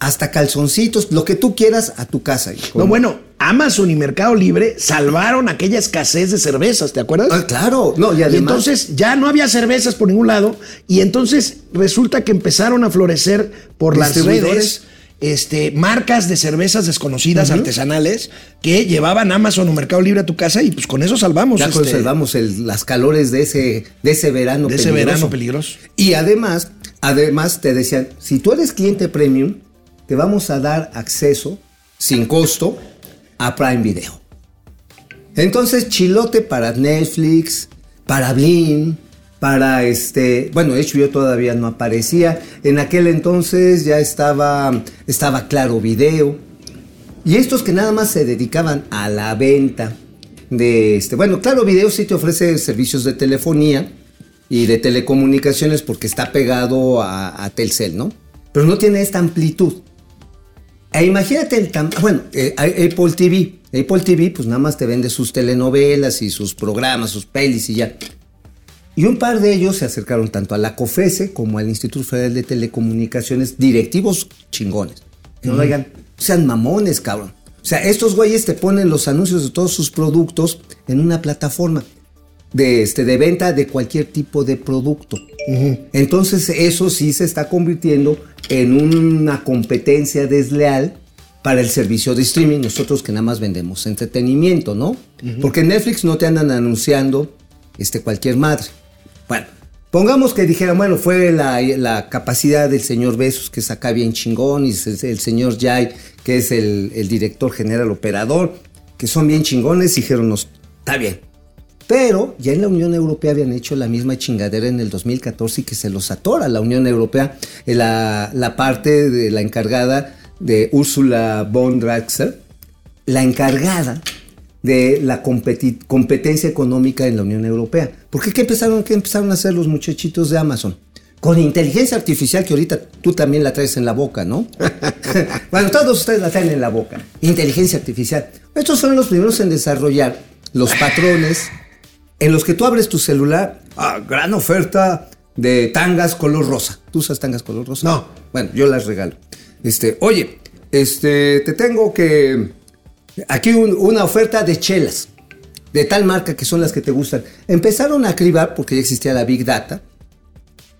hasta calzoncitos, lo que tú quieras a tu casa. Y No, bueno, Amazon y Mercado Libre salvaron aquella escasez de cervezas, ¿te acuerdas? Ah, claro, no, y entonces ya no había cervezas por ningún lado y entonces resulta que empezaron a florecer por las redes este, marcas de cervezas desconocidas artesanales que llevaban Amazon o Mercado Libre a tu casa y pues con eso salvamos. ya este, conservamos el- las calores de ese, de ese verano de ese peligroso. verano peligroso. Y además, además te decían, si tú eres cliente premium, te vamos a dar acceso sin costo a Prime Video. Entonces, chilote para Netflix, para Blim, para este, bueno, HBO todavía no aparecía. En aquel entonces ya estaba estaba Claro Video. Y estos que nada más se dedicaban a la venta de este, bueno, Claro Video sí te ofrece servicios de telefonía y de telecomunicaciones porque está pegado a, Telcel, ¿no? Pero no tiene esta amplitud. E imagínate el tam- bueno, eh, Apple TV. Apple TV, pues nada más te vende sus telenovelas y sus programas, sus pelis y ya. Y un par de ellos se acercaron tanto a la COFESE como al Instituto Federal de Telecomunicaciones, directivos chingones. Que no oigan, sean mamones, cabrón. O sea, estos güeyes te ponen los anuncios de todos sus productos en una plataforma de, este, de venta de cualquier tipo de producto. Entonces eso sí se está convirtiendo en una competencia desleal para el servicio de streaming, nosotros que nada más vendemos entretenimiento, ¿no? Porque en Netflix no te andan anunciando este, cualquier madre. Bueno, pongamos que dijeran, bueno, fue la, la capacidad del señor Besos, que es bien chingón, y el, señor Jai, que es el, el director general operador, que son bien chingones, dijeron, "Nos- está bien, pero ya en la Unión Europea habían hecho la misma chingadera en el 2014 y que se los atora la Unión Europea, eh, la, la parte de la encargada de Ursula von Draxler, la encargada de la competencia económica en la Unión Europea. ¿Por qué? ¿Qué empezaron, qué empezaron a hacer los muchachitos de Amazon? Con inteligencia artificial que ahorita tú también la traes en la boca, ¿no? bueno, todos ustedes la traen en la boca. Inteligencia artificial. Estos son los primeros en desarrollar los patrones en los que tú abres tu celular, ah, gran oferta de tangas color rosa. ¿Tú usas tangas color rosa? No. Bueno, yo las regalo. Este, oye, este, te tengo que aquí un- una oferta de chelas de tal marca que son las que te gustan. Empezaron a cribar porque ya existía la Big Data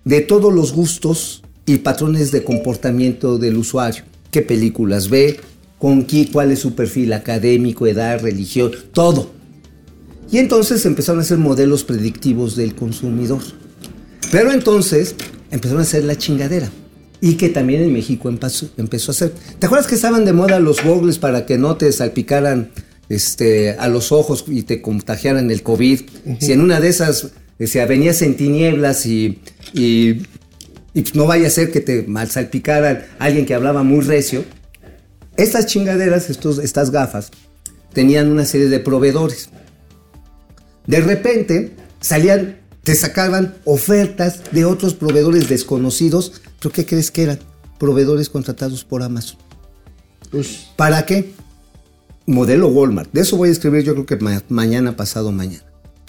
de todos los gustos y patrones de comportamiento del usuario. ¿Qué películas ve? ¿Con qué? ¿Cuál es su perfil académico, edad, religión? Todo. Y entonces empezaron a hacer modelos predictivos del consumidor. Pero entonces empezaron a hacer la chingadera. Y que también en México empezó, empezó a hacer. ¿Te acuerdas que estaban de moda los goggles para que no te salpicaran este, a los ojos y te contagiaran el COVID? Si en una de esas se venías en tinieblas y, y, y no vaya a ser que te mal salpicara alguien que hablaba muy recio. Estas chingaderas, estos, estas gafas, tenían una serie de proveedores. De repente salían, te sacaban ofertas de otros proveedores desconocidos, pero ¿qué crees que eran? Proveedores contratados por Amazon. ¿Para qué? Modelo Walmart. De eso voy a escribir yo creo que ma- mañana, pasado mañana.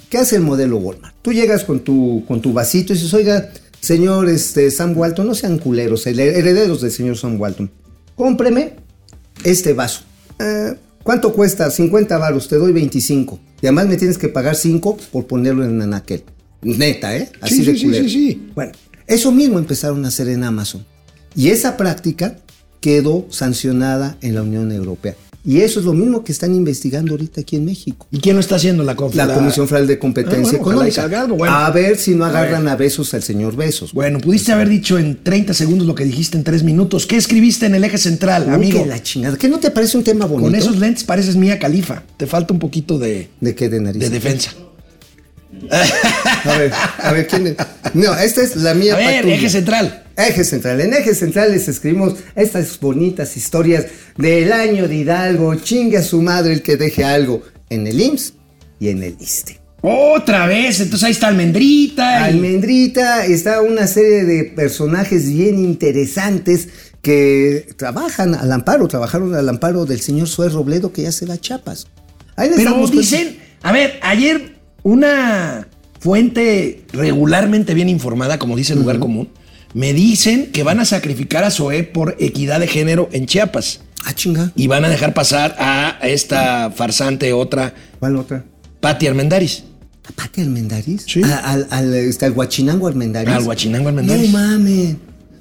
¿Qué hace el modelo Walmart? Tú llegas con tu, con tu vasito y dices, oiga, señor este, Sam Walton, no sean culeros, herederos del señor Sam Walton, cómpreme este vaso. Eh, ¿Cuánto cuesta? 50 varos, te doy 25. Y además me tienes que pagar 5 por ponerlo en anaquel. Neta, ¿eh? Así Sí, de sí, sí, culero. sí, sí. Bueno, eso mismo empezaron a hacer en Amazon. Y esa práctica quedó sancionada en la Unión Europea. Y eso es lo mismo que están investigando ahorita aquí en México. ¿Y quién lo está haciendo? La, La Comisión Federal de Competencia Ah, bueno, Económica. bueno. A ver si no agarran a, besos al señor Besos. Bueno, pudiste haber dicho en 30 segundos lo que dijiste en 3 minutos. ¿Qué escribiste en el eje central, Uy, amigo? que la chingada. ¿Qué no te parece un tema bonito? Con esos lentes pareces Mía Califa. Te falta un poquito de, ¿De qué de nariz? de defensa. A ver, a ver, ¿quién es? No, esta es la mía A ver, patrulla. eje central. Eje Central. En Eje Central les escribimos estas bonitas historias del año de Hidalgo. Chingue a su madre el que deje algo en el IMSS y en el ISTE. Otra vez. Entonces ahí está Almendrita. y- Almendrita, está una serie de personajes bien interesantes que trabajan al amparo, trabajaron al amparo del señor Suez Robledo que ya se va a Chiapas. Ahí les Pero dicen, a ver, ayer una fuente regularmente bien informada, como dice el lugar común, me dicen que van a sacrificar a Zoé por equidad de género en Chiapas. Ah, chinga. Y van a dejar pasar a esta farsante otra, ¿Cuál otra? Patti Armendaris. ¿A Pati Almendariz? Sí. A- Al, al, este, al Huachinango Almendariz. Al Huachinango Armendáriz. No mames.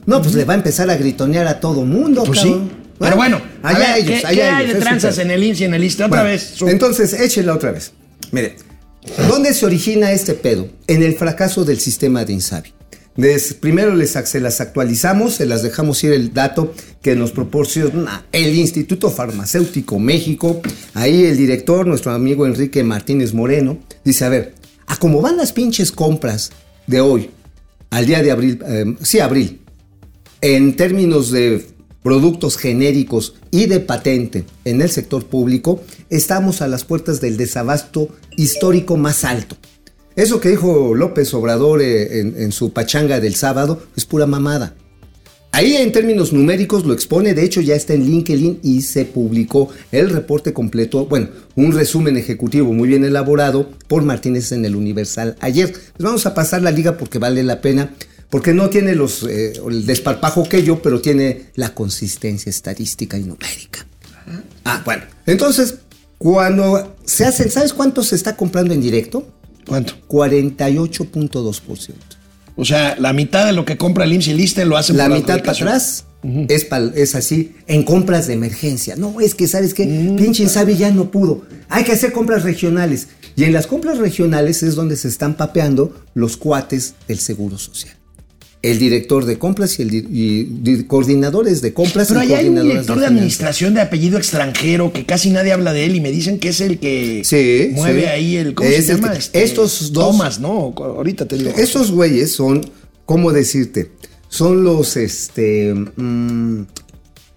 No, pues le va a empezar a gritonear a todo mundo, Pues sí. Pero bueno, allá ver, ellos, ¿qué, allá qué hay ellos, de es tranzas en el IMSS y en el ISTE? Otra Bueno, vez. su- Entonces, échenla otra vez. Mire, ¿dónde se origina este pedo? En el fracaso del sistema de Insabi. Primero les, se las actualizamos, se las dejamos ir el dato que nos proporciona el Instituto Farmacéutico México. Ahí el director, nuestro amigo Enrique Martínez Moreno, dice, a ver, a cómo van las pinches compras de hoy, al día de abril, eh, sí, abril, en términos de productos genéricos y de patente en el sector público, estamos a las puertas del desabasto histórico más alto. Eso que dijo López Obrador eh, en, su pachanga del sábado es pura mamada. Ahí en términos numéricos lo expone, de hecho ya está en LinkedIn y se publicó el reporte completo, bueno, un resumen ejecutivo muy bien elaborado por Martínez en el Universal ayer. Les vamos a pasar la liga porque vale la pena, porque no tiene los, eh, el desparpajo que yo, pero tiene la consistencia estadística y numérica. Ah, bueno, entonces, cuando se hacen, ¿sabes cuánto se está comprando en directo? ¿Cuánto? 48.2%. O sea, la mitad de lo que compra el IMSS y el ISTE lo hacen La por mitad para atrás es así, en compras de emergencia. No, es que, ¿sabes qué? Mm. Pinche Insabi ya no pudo. Hay que hacer compras regionales. Y en las compras regionales es donde se están papeando los cuates del Seguro Social. El director de compras y el y di- coordinadores de compras Pero y hay un director de administración de apellido extranjero que casi nadie habla de él y me dicen que es el que Sí, mueve sí. ahí el. ¿Cómo Es se el llama? Este, estos dos- Thomas, ¿no? Ahorita te digo. Esos güeyes son, ¿cómo decirte? Son los, este, mm,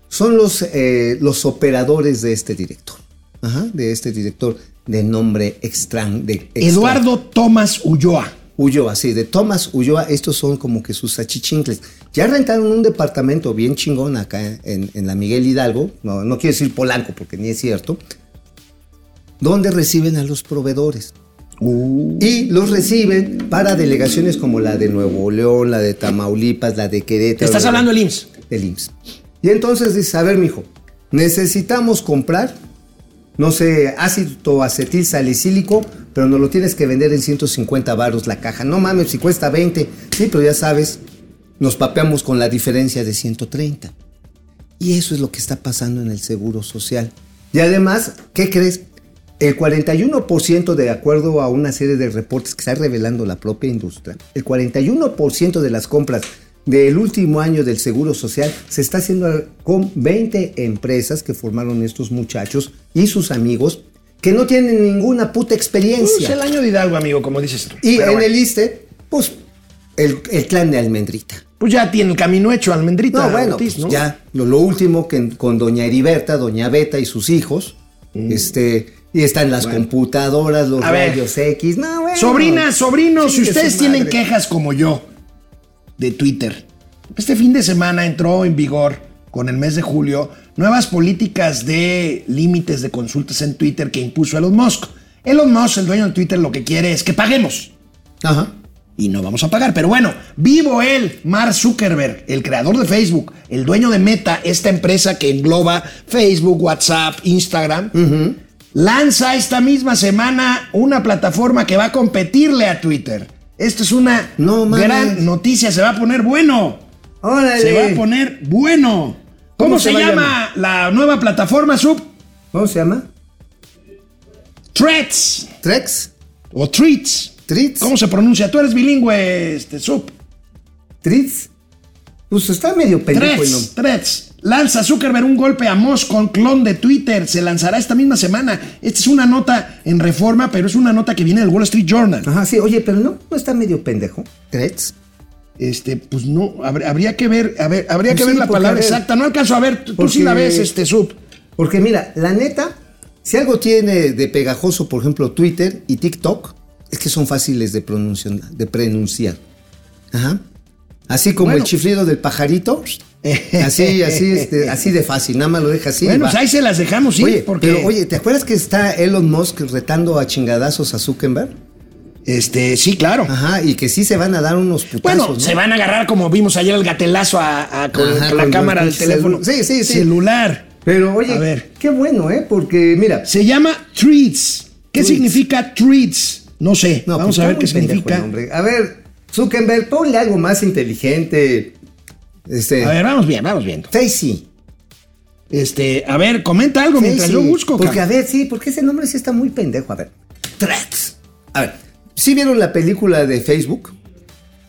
son los, eh, los operadores de este director. Ajá, de este director de nombre extran, de extra- Eduardo Tomás Ulloa. Ulloa, sí, de Tomás Ulloa, estos son como que sus achichincles. Ya rentaron un departamento bien chingón acá en, en la Miguel Hidalgo, no, no quiero decir Polanco porque ni es cierto, donde reciben a los proveedores. Y los reciben para delegaciones como la de Nuevo León, la de Tamaulipas, la de Querétaro. Estás la- hablando del IMSS. del IMSS. Y entonces dice, a ver, mijo, necesitamos comprar, no sé, ácido acetil salicílico, pero nos lo tienes que vender en 150 baros la caja. No mames, si cuesta 20. Sí, pero ya sabes, nos papeamos con la diferencia de 130. Y eso es lo que está pasando en el Seguro Social. Y además, ¿qué crees? El 41% de acuerdo a una serie de reportes que está revelando la propia industria, el 41% de las compras del último año del Seguro Social se está haciendo con 20 empresas que formaron estos muchachos y sus amigos que no tienen ninguna puta Es experiencia. el año de Hidalgo, amigo, como dices tú. Y Pero en bueno, el ISTE, pues, el, el clan de Almendrita. Pues ya tiene el camino hecho, Almendrita. No, bueno, Ortiz, pues ¿no? ya lo, lo último que con doña Heriberta, doña Beta y sus hijos, este, y están las computadoras, los Mm. A ver. X, no, bueno. Sobrinas, sobrinos, si ustedes tienen quejas como yo de Twitter, este fin de semana entró en vigor con el mes de julio nuevas políticas de límites de consultas en Twitter que impuso Elon Musk. Elon Musk, el dueño de Twitter, lo que quiere es que paguemos. Ajá. y no vamos a pagar. Pero bueno, vivo él, Mark Zuckerberg, el creador de Facebook, el dueño de Meta, esta empresa que engloba Facebook, WhatsApp, Instagram, lanza esta misma semana una plataforma que va a competirle a Twitter. Esto es una No gran noticia, se va a poner bueno. ¡Órale! Se va a poner bueno. ¿Cómo, ¿Cómo se, llama la nueva plataforma, Sub? ¿Cómo se llama? Threads ¿Trex? o Treats. ¿Treats? ¿Cómo se pronuncia? Tú eres bilingüe, este, Sub. ¿Treats? Pues está medio pendejo Threads. Threads. Lanza Zuckerberg un golpe a Moss con clon de Twitter. Se lanzará esta misma semana. Esta es una nota en reforma, pero es una nota que viene del Wall Street Journal. Ajá, sí, oye, pero no, no está medio pendejo. ¿Treats? Este, pues no, habr- habría que ver, a ver, habría Pues que sí, ver la porque, palabra exacta. No alcanzo a ver, tú, tú sí porque- la ves, este, Sub. Porque mira, la neta, si algo tiene de pegajoso, por ejemplo, Twitter y TikTok, es que son fáciles de pronunciar. De pronunciar. Ajá. Así como Bueno. el chiflido del pajarito. Así, así, este, así de fácil. Nada más lo deja así. bueno, pues ahí se las dejamos, sí, oye, porque pero oye, ¿te acuerdas que está Elon Musk retando a chingadazos a Zuckerberg? este, sí, claro. Ajá, y que sí se van a dar unos putazos. Bueno, ¿no? se van a agarrar como vimos ayer el gatelazo a, a- con, Ajá, la cámara el del teléfono. sí, sí, sí. Celular. Pero oye, A ver. qué bueno, ¿eh? Porque mira, Se llama Treats. ¿Qué Treats. significa Treats? No sé. No, Vamos pues a ver qué pendejo significa. nombre. A ver, Zuckerberg, ponle algo más inteligente. Este. A ver, vamos bien, vamos viendo. Facey. Este, a ver, comenta algo mientras yo busco. Porque, cabrón. a ver, sí, porque ese nombre sí está muy pendejo. A ver. Threads. A ver, ¿sí vieron la película de Facebook?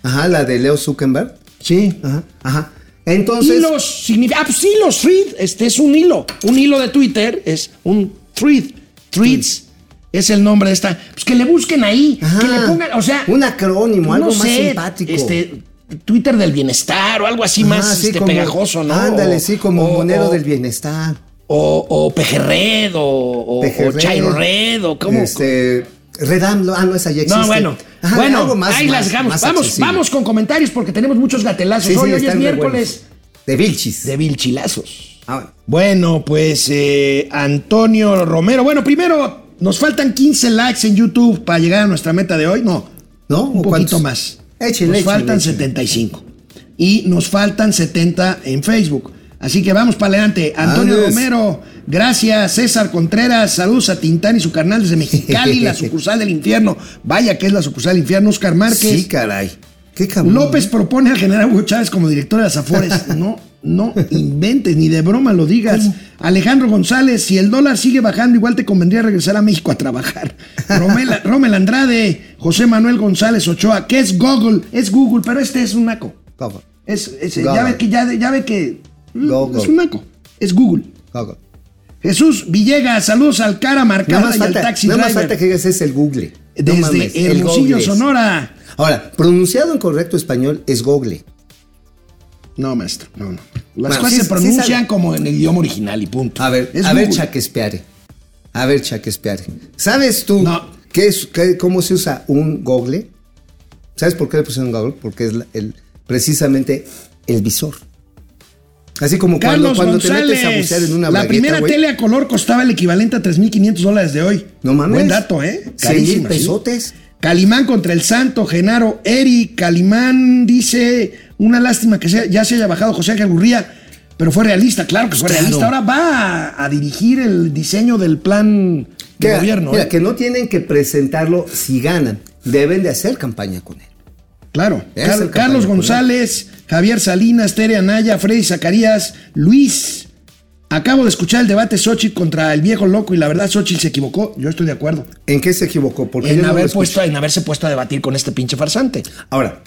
Ajá, la de Leo Zuckerberg. Sí. Ajá, ajá. Entonces. Hilos significa. Ah, pues hilos, thread. Este es un hilo. Un hilo de Twitter es un thread. Threads. Es el nombre de esta. Pues que le busquen ahí. Ajá. Que le pongan. O sea. Un acrónimo, no algo más sé, simpático. Este. Twitter del bienestar o algo así más sí, este, como- pegajoso, ¿no? Ándale, sí, como o- monero o- del bienestar. O, o Pejerred o, Pejerred. o Chairred o cómo. Este. Redam, ah, no, esa ya existe. No, bueno. Ajá, bueno, más- ahí más- las dejamos. más Vamos, accesible. vamos con comentarios porque tenemos muchos gatelazos. Sí, sí, hoy, hoy es miércoles. De Vilchis. de vilchilazos. Ah, Bueno, pues eh, Antonio Romero. Bueno, primero nos faltan 15 likes en YouTube para llegar a nuestra meta de hoy. No, ¿No? un ¿O poquito cuántos? más. Nos faltan échenle. 75. Y nos faltan 70 en Facebook. Así que vamos para adelante. Antonio. Romero, gracias. César Contreras, saludos a Tintán y su carnal desde Mexicali, la sucursal del infierno. Vaya que es la sucursal del infierno. Oscar Márquez. Sí, caray. Qué cabrón. López propone al general Hugo Chávez como director de las Afores. No, no inventes, ni de broma lo digas. Alejandro González, si el dólar sigue bajando, igual te convendría regresar a México a trabajar. Romel, Romel Andrade, José Manuel González Ochoa, ¿qué es Google? Es Google, pero este es un naco. Es, ya ve que, ya, ya ve que mm, Google. es un naco. Es Google. Google. Jesús Villegas, saludos al cara marcada y al taxi nada más driver. falta que digas es el Google. No Desde mames, el Hermosillo. Sonora. Ahora, pronunciado en correcto español es Google. No, maestro, no, no. Las Bueno, cosas sí- se pronuncian como en el idioma original y punto. A ver, Es a ver. Shakespeare. A ver, Shakespeare. ¿Sabes tú No. qué es, qué- cómo se usa un Google? ¿Sabes por qué le pusieron Google? Porque es el, precisamente el visor. Así como cuando, Carlos cuando te González, metes a bucear en una la bragueta, primera güey. tele a color costaba el equivalente a 3.500 dólares de hoy. No mames. Buen dato, ¿eh? 100 mil Carísima, sí. pesotes. Calimán contra el Santo, Genaro, Eric, Calimán dice, una lástima que sea- ya se haya bajado José Ángel Gurría, pero fue realista, claro que fue Claro. realista. Ahora va a, a dirigir el diseño del plan de gobierno. Mira, ¿eh? que no tienen que presentarlo si ganan. Deben de hacer campaña con él. Claro. Car- Carlos. González, Javier Salinas, Tere Anaya, Freddy Zacarías, Luis. Acabo de escuchar el debate Xochitl contra el viejo loco y la verdad Xochitl se equivocó. Yo estoy de acuerdo. ¿En qué se equivocó? Porque En, haber puesto, en haberse puesto a debatir con este pinche farsante. Ahora,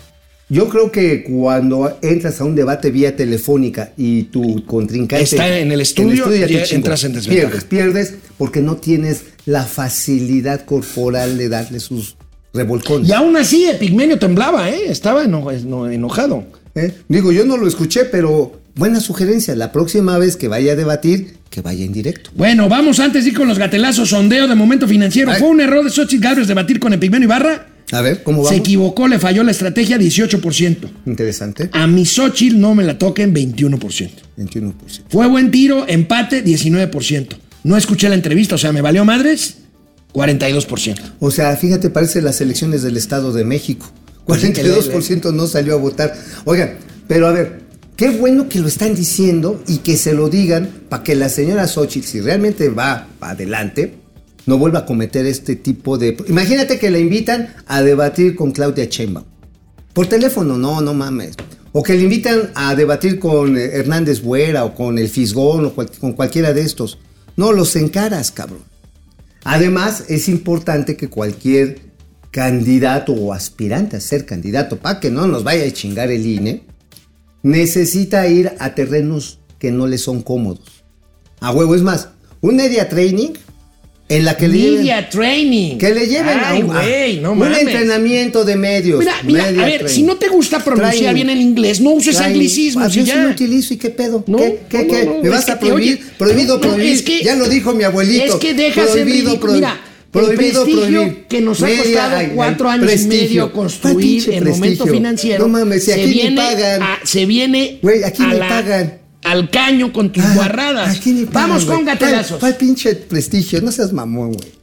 yo creo que cuando entras a un debate vía telefónica y tu contrincante Está en el estudio, ya te ya chingó. entras en desventaja. Pierdes, pierdes porque no tienes la facilidad corporal de darle sus revolcones. Y aún así, Epigmenio temblaba, ¿eh? Estaba eno- eno- enojado. ¿Eh? Digo, yo no lo escuché, pero buena sugerencia. La próxima vez que vaya a debatir, que vaya en directo. Bueno, vamos antes de ir con los gatelazos. Sondeo de momento financiero. Ay. ¿Fue un error de Xochitl Gálvez debatir con Epigmenio Ibarra? A ver, ¿cómo Se vamos? equivocó, le falló la estrategia 18%. Interesante. A mi Xochitl no me la toquen 21%. 21%. Fue buen tiro, empate 19%. No escuché la entrevista, o sea, me valió madres 42%. O sea, fíjate, parece las elecciones del Estado de México. 42% no salió a votar. Oigan, pero a ver, qué bueno que lo están diciendo y que se lo digan para que la señora Xochitl, si realmente va para adelante, no vuelva a cometer este tipo de... Imagínate que la invitan a debatir con Claudia Sheinbaum. Por teléfono, no, no mames. O que le invitan a debatir con eh, Hernández Buera o con el Fisgón o con cualquiera de estos. No, los encaras, cabrón. Además, es importante que cualquier candidato o aspirante a ser candidato, para que no nos vaya a chingar el INE, necesita ir a terrenos que no le son cómodos. A huevo, es más, un media training en la que le Media training. que le lleven a Ay, un, a güey, no un entrenamiento de medios. Mira, mira, media a ver, training. si no te gusta pronunciar Training. bien el inglés, no uses Training. anglicismos y yo sí ya. lo utilizo y qué pedo. No, ¿Qué? ¿Qué? no, qué? ¿Me vas a prohibir? oye, prohibido, prohibir. es que- ya lo dijo mi abuelito. Es que dejas el prohibido, prohibido. Mira, el prestigio que nos ha costado cuatro años y prestigio. medio ¿Cuál construir en momento financiero. No mames, si aquí viene pagan. se viene Güey, aquí la- pagan. Al caño con tus Ah, guarradas. aquí Vamos con gatelazos. ¿Cuál, cuál pinche prestigio? No seas mamón, güey.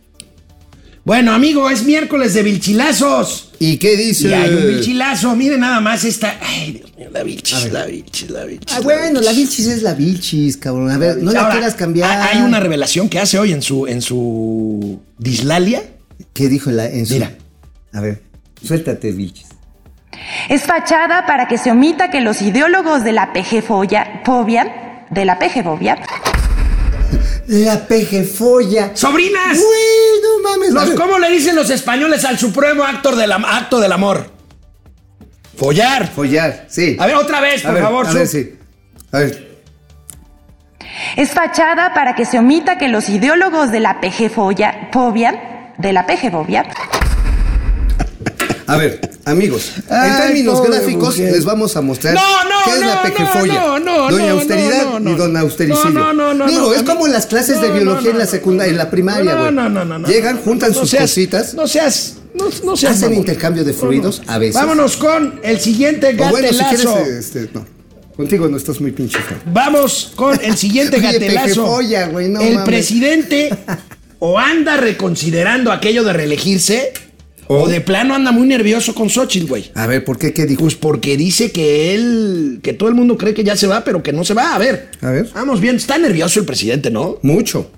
Bueno, amigo, es miércoles de vilchilazos. ¿Y qué dice? Y hay un vilchilazo. Miren nada más esta. Ay, Dios mío, la vilchis, la vilchis, la vilchis. Ah, bueno, la vilchis es la vilchis, cabrón. A ver, no la Ahora, quieras cambiar. Hay una revelación que hace hoy en su, en su dislalia. ¿Qué dijo la, en su... Mira. A ver, suéltate, vilchis. Es fachada para que se omita que los ideólogos de la PG-fobia, fobia, de la PG-fobia, La pejefolla. ¡Sobrinas! Güey, no mames. a Los-. ¿Cómo le dicen los españoles al supremo acto del, acto del amor? Follar. Follar, sí. A ver, otra vez, A por ver, favor. A ver, sí. A ver. es fachada para que se omita que los ideólogos de la fobia, de la PG-fobia, A ver, amigos, Ay, en términos gráficos mujer. les vamos a mostrar No, no, qué es la no, no, no, Doña Austeridad y Don. Austericidio. No, no, no, Digo, no, es como las clases de biología en la secundaria, en la primaria, güey. no, no, no, no. Llegan, juntan sus seas- cositas. No seas. No, no seas. Hacen intercambio de fluidos a veces. Vámonos con el siguiente O bueno, si gatelazo. quieres, este, no. Contigo no estás muy pinche. Vamos con el siguiente Oye, gatelazo. pejefolla, güey, no el mames. presidente o anda reconsiderando aquello de reelegirse o, de plano anda muy nervioso con Xochitl, güey. A ver, ¿por qué? ¿Qué dijo? Pues porque dice que él, que todo el mundo cree que ya se va, pero que no se va. A ver. A ver. Vamos bien, está nervioso el presidente, ¿no? Mucho.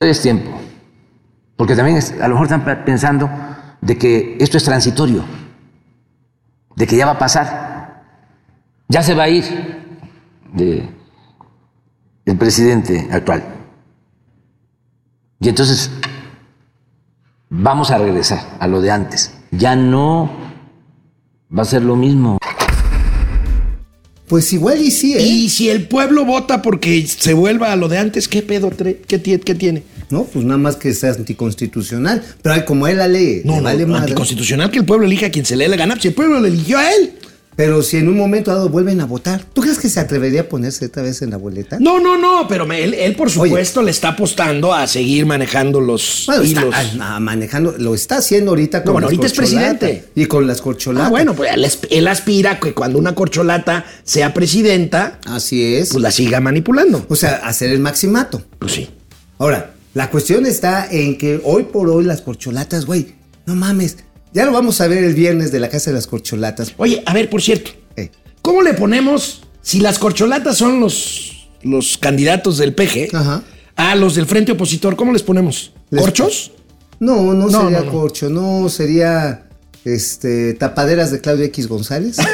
Es tiempo. Porque también es- a lo mejor están pe- pensando de que esto es transitorio, de que ya va a pasar, ya se va a ir de- el presidente actual. Y entonces vamos a regresar a lo de antes. Ya no va a ser lo mismo. Pues igual y sí, ¿eh? Y si el pueblo vota porque se vuelva a lo de antes, ¿qué pedo? ¿Qué, qué tiene? No, pues nada más que sea anticonstitucional. Pero como él la lee, No, le no, vale madre. anticonstitucional que el pueblo elija a quien se le dé la gana. Si el pueblo le eligió a él. Pero si en un momento dado vuelven a votar, ¿tú crees que se atrevería a ponerse otra vez en la boleta? No, no, no, pero me- él, él, por supuesto le está apostando a seguir manejando los Bueno, hilos. ah, manejando, lo está haciendo ahorita con bueno, las ahorita es presidente. Y con las corcholatas. Ah, bueno, pues él, él aspira a que cuando una corcholata sea presidenta, Así es. pues la siga manipulando. O sea, hacer el maximato. Pues sí. Ahora, la cuestión está en que hoy por hoy las corcholatas, güey, no mames. Ya lo vamos a ver el viernes de la Casa de las Corcholatas. Oye, a ver, por cierto, Eh, ¿cómo le ponemos si las corcholatas son los, los candidatos del PG Ajá. a los del frente opositor? ¿Cómo les ponemos? Les- ¿Corchos? No, no, No, sería no, no. corcho, no sería este tapaderas de Claudio X González.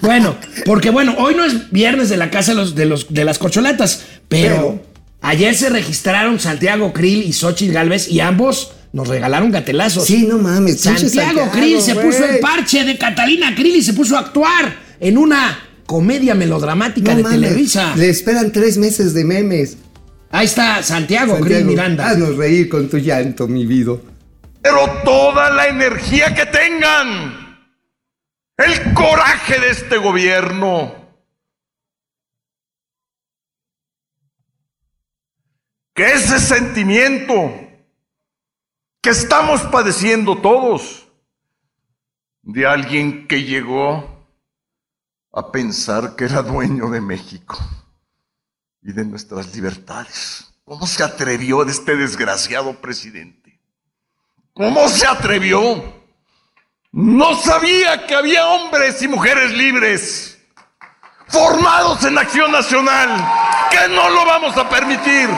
Bueno, porque bueno, hoy no es viernes de la casa de, los, de, los, de las corcholatas, pero, Pero- ayer se registraron Santiago Krill y Xochitl Galvez y ambos nos regalaron gatelazos. sí, no mames. Santiago, Krill se puso el parche de Catalina Krill y se puso a actuar en una comedia melodramática No de mames, Televisa. Le esperan tres meses de memes. Ahí está Santiago, Krill Santiago, Miranda. Haznos reír con tu llanto, mi vida. pero toda la energía que tengan, el coraje de este gobierno. Que ese sentimiento que estamos padeciendo todos de alguien que llegó a pensar que era dueño de México y de nuestras libertades. ¿Cómo se atrevió este desgraciado presidente? ¿Cómo se atrevió No sabía que había hombres y mujeres libres, formados en acción nacional, que no lo vamos a permitir.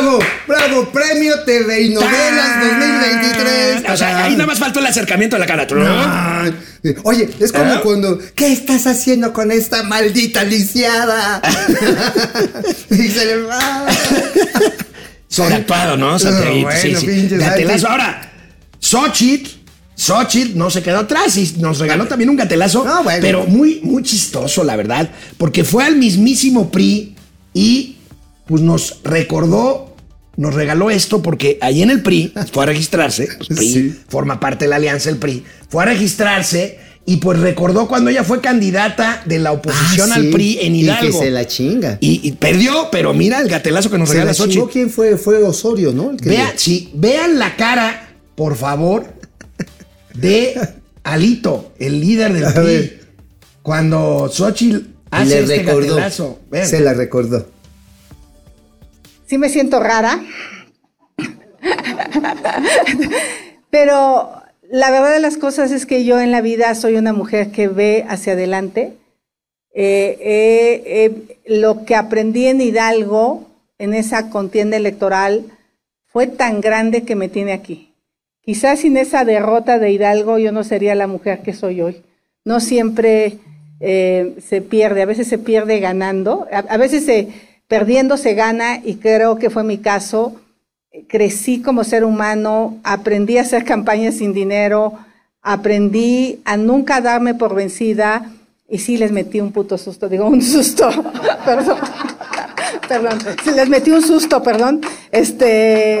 ¡Bravo! ¡Bravo! Premio TV y Novelas 2023. O sea, ahí nada más faltó el acercamiento a la cara. Ay, Oye, es como ¿Eh? cuando, ¿qué estás haciendo con esta maldita lisiada? y se le va. ¿no? Bueno, sí, sí. pinche Gatelazo. Ahora, Xochitl, Xochitl no se quedó atrás y nos regaló también un gatelazo, No, bueno. pero muy, muy chistoso, la verdad, porque fue al mismísimo PRI y pues nos recordó, nos regaló esto porque ahí en el PRI fue a registrarse, pues, PRI Sí. forma parte de la alianza el PRI, fue a registrarse y pues recordó cuando ella fue candidata de la oposición Ah, al sí. PRI en Hidalgo. Y que se la chinga. Y, y perdió, pero mira el gatelazo que nos se regala la chingó Xochitl. quién fue, fue Osorio, ¿no? Vean, sí, vean la cara, por favor, de Alito, el líder del A PRI. ver. Cuando Xochitl hace le este recordó. gatelazo. Vean. Se la recordó. Sí me siento rara. Pero la verdad de las cosas es que yo en la vida soy una mujer que ve hacia adelante. Eh, eh, eh, lo que aprendí en Hidalgo, en esa contienda electoral, fue tan grande que me tiene aquí. Quizás sin esa derrota de Hidalgo yo no sería la mujer que soy hoy. No siempre se pierde, a veces se pierde ganando, a veces se, perdiendo se gana y creo que fue mi caso. Crecí como ser humano, aprendí a hacer campañas sin dinero, aprendí a nunca darme por vencida y sí les metí un puto susto, digo un susto, perdón, perdón, sí les metí un susto, perdón, este,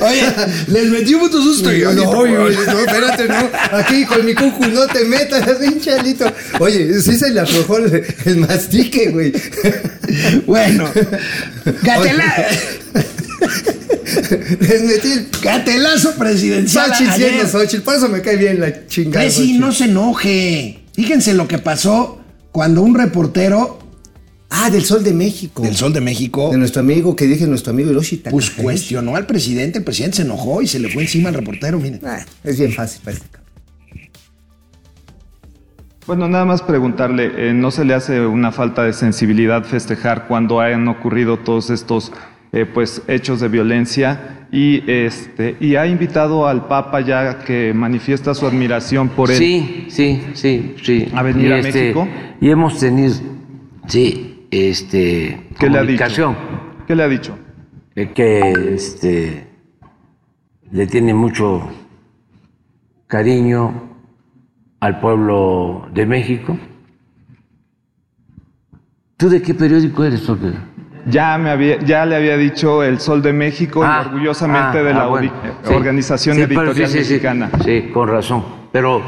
Oye, les metí un puto susto. y yo, no, no, espérate, no. Aquí con mi cucu no te metas, pinche Alito. Oye, sí se le aflojó el, el mastique, güey. Bueno, gatela, Les metí el gatelazo presidencial. Xochitl Xochitl. Por eso me cae bien la chingada. Xochitl. no se enoje. Fíjense lo que pasó cuando un reportero Ah, del Sol de México. del Sol de México De nuestro amigo, que dije nuestro amigo Hiroshi pues cuestionó al presidente. El presidente se enojó y se le fue encima al reportero. Miren. Ah, es bien fácil para este. Bueno, nada más preguntarle, eh, ¿no se le hace una falta de sensibilidad festejar cuando han ocurrido todos estos eh, pues, hechos de violencia? Y, este, y ha invitado al Papa ya que manifiesta su admiración por él. Sí, sí, sí, sí. ¿A venir Y, a este, México? Y hemos tenido, sí, este, ¿Qué le ha dicho? comunicación. ¿Qué le ha dicho? de que este, le tiene mucho cariño al pueblo de México. ¿Tú de qué periódico eres? Porque... Ya, me había, ya le había dicho El Sol de México y Ah, orgullosamente ah, de la ah, bueno, ori- sí. Organización Sí, Editorial sí. Mexicana. Sí, con razón. Pero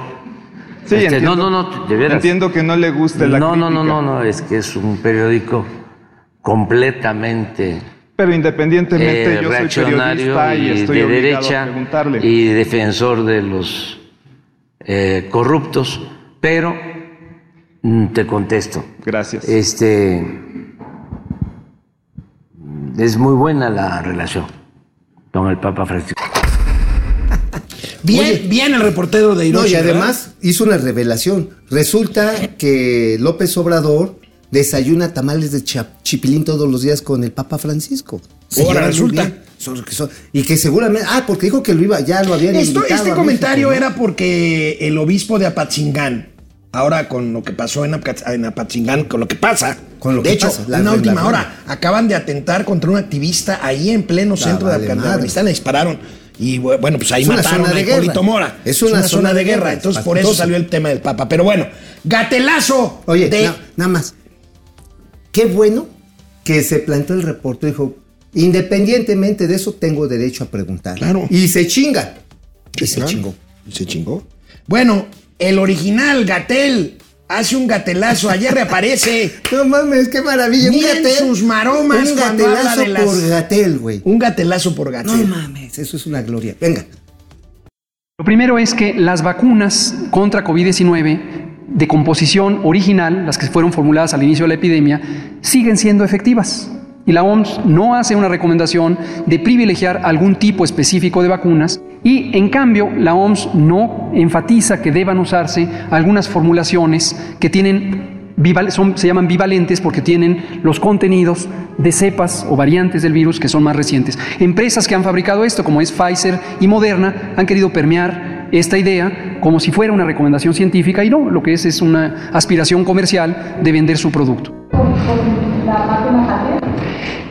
Sí, este, entiendo, no, no, no, de veras. entiendo que no le guste la no, no, no, no, no, es que es un periódico completamente Pero independientemente, eh, yo soy reaccionario periodista y, y estoy de obligado derecha a preguntarle. y defensor de los eh, corruptos, pero mm, te contesto. Gracias. Este es muy buena la relación con el Papa Francisco. Bien, Oye. bien el reportero de No, Hiroshi. y ¿verdad? además hizo una revelación. Resulta que López Obrador desayuna tamales de chipilín todos los días con el Papa Francisco. Se Ahora resulta. y que seguramente. Ah, porque dijo que lo iba, ya lo habían Esto- este comentario México, ¿no? era porque el obispo de Apatzingán, ahora con lo que pasó en, Apatzingán, con lo que pasa, Con lo de que hecho, pasa, la una última hora, acaban de atentar contra un activista ahí en pleno centro de vale. Afganistán, le dispararon. Y bu- bueno, pues ahí Es mataron a Hipólito. Mora. Es una zona, de guerra. Entonces, por eso salió el tema del Papa. Pero bueno, gatelazo Oye, de. na- nada más. Qué bueno que se planteó el reporte. Dijo, independientemente de eso, tengo derecho a preguntar. Claro. Y se chinga. Y se Claro. chingó. Y se chingó. Bueno, el original Gatel hace un gatelazo. Ayer reaparece. No mames, qué maravilla. Un Miren gatel. sus maromas Un gatelazo de las- por gatel, güey. Un gatelazo por No Gatel. mames, eso es una gloria. Venga. Lo primero es que las vacunas contra COVID-19 de composición original, las que fueron formuladas al inicio de la epidemia, siguen siendo efectivas. y la OMS no hace una recomendación de privilegiar algún tipo específico de vacunas y en cambio la OMS no enfatiza que deban usarse algunas formulaciones que tienen se llaman bivalentes porque tienen los contenidos de cepas o variantes del virus que son más recientes. Empresas que han fabricado esto, como es Pfizer y Moderna, han querido permear esta idea como si fuera una recomendación científica y no, lo que es es una aspiración comercial de vender su producto.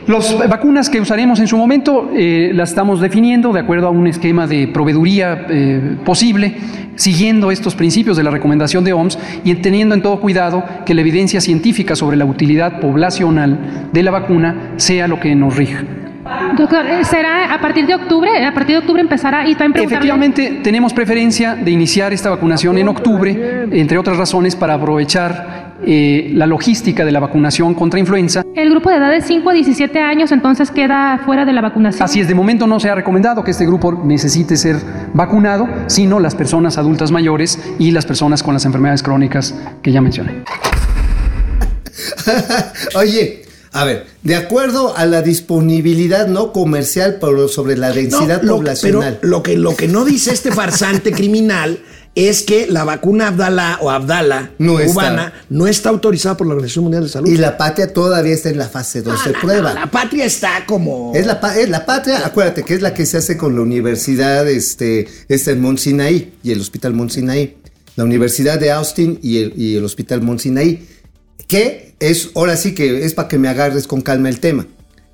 Las vacunas que usaremos en su momento eh, las estamos definiendo de acuerdo a un esquema de proveeduría eh, posible, siguiendo estos principios de la recomendación de OMS y teniendo en todo cuidado que la evidencia científica sobre la utilidad poblacional de la vacuna sea lo que nos rija. Doctor, eh, ¿será a partir de octubre? ¿A partir de octubre empezará? Y también. Efectivamente, tenemos preferencia de iniciar esta vacunación en octubre, entre otras razones para aprovechar eh, la logística de la vacunación contra influenza. El grupo de edad de 5 a 17 años entonces queda fuera de la vacunación. Así es, de momento no se ha recomendado que este grupo necesite ser vacunado, sino las personas adultas mayores y las personas con las enfermedades crónicas que ya mencioné. Oye, a ver, de acuerdo a la disponibilidad no comercial pero sobre la densidad No, lo- poblacional. Pero lo que, lo que no dice este farsante criminal es que la vacuna Abdala o Abdala No está. cubana no está autorizada por la Organización Mundial de Salud. Y la patria todavía está en la fase 2 de prueba. La patria está como. Es la, pa- es la patria, acuérdate que es la que se hace con la universidad, este, este en Mont Sinaí y el Hospital Mont Sinaí. La Universidad de Austin y el, y el Hospital Mont Sinaí. Que es, ahora sí que es para que me agarres con calma el tema.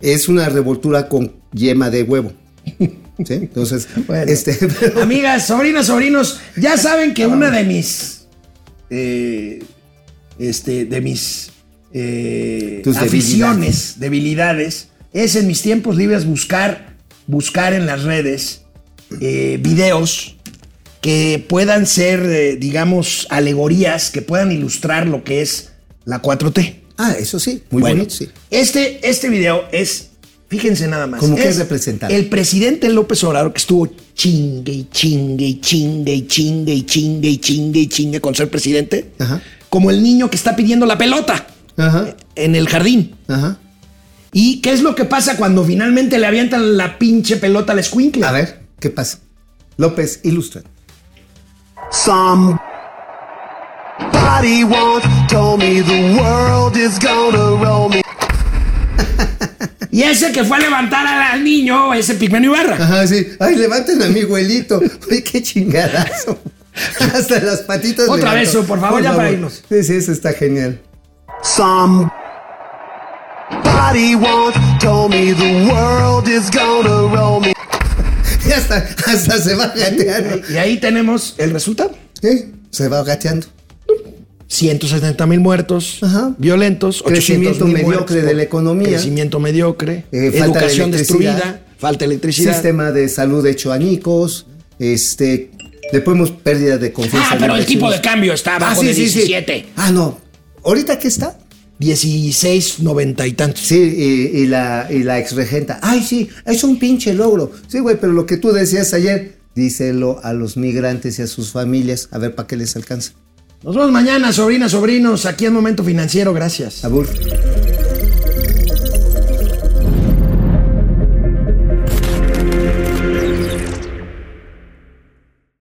Es una revoltura con yema de huevo. ¿Sí? Entonces, este, pero- Amigas, sobrinas, sobrinos, ya saben que una de mis. eh, este, de mis. eh, Tus aficiones, debilidades, es en mis tiempos libres buscar, buscar en las redes eh, videos que puedan ser, digamos, alegorías, que puedan ilustrar lo que es la 4T. Ah, eso sí, muy Bueno, bonito, sí. Este, este video es, fíjense nada más. ¿Cómo que es representar? El presidente López Obrador que estuvo chingue y chingue y chingue y chingue y chingue y chingue y chingue con ser presidente. Ajá. Como el niño que está pidiendo la pelota Ajá, en el jardín. ajá. ¿Y qué es lo que pasa cuando finalmente le avientan la pinche pelota al escuincle? A ver, ¿qué pasa? López, ilustra. Somebody once told me the world is gonna roll me. Y ese que fue a levantar al, niño, ese Pigmenio Ibarra. Ajá, sí. Ay, levanten a mi abuelito. Ay, qué chingadazo. Hasta las patitas. Otra vez, por favor, ya para irnos. Sí, sí, eso está genial. Somebody once told me the world is gonna roll me. Y hasta, hasta se va gateando. Y ahí tenemos el resultado. ¿Eh? Se va gateando. 170 mil muertos Ajá. violentos, Crecimiento 800,000 mediocre muertos de la economía. Crecimiento mediocre, Eh, falta de educación destruida, falta de electricidad. Sistema de salud hecho añicos. Este. Le ponemos pérdida de confianza. Ah, pero el tipo de cambio está abajo Ah, sí, de sí, sí. 17. Ah, no. ¿Ahorita qué está? 16, 90 y tantos. Sí, y, y la, y la exregenta. Ay, sí, es un pinche logro. Sí, güey, pero lo que tú decías ayer, díselo a los migrantes y a sus familias. A ver para qué les alcanza. Nos vemos mañana, sobrinas, sobrinos, aquí en Momento Financiero. Gracias. Abur.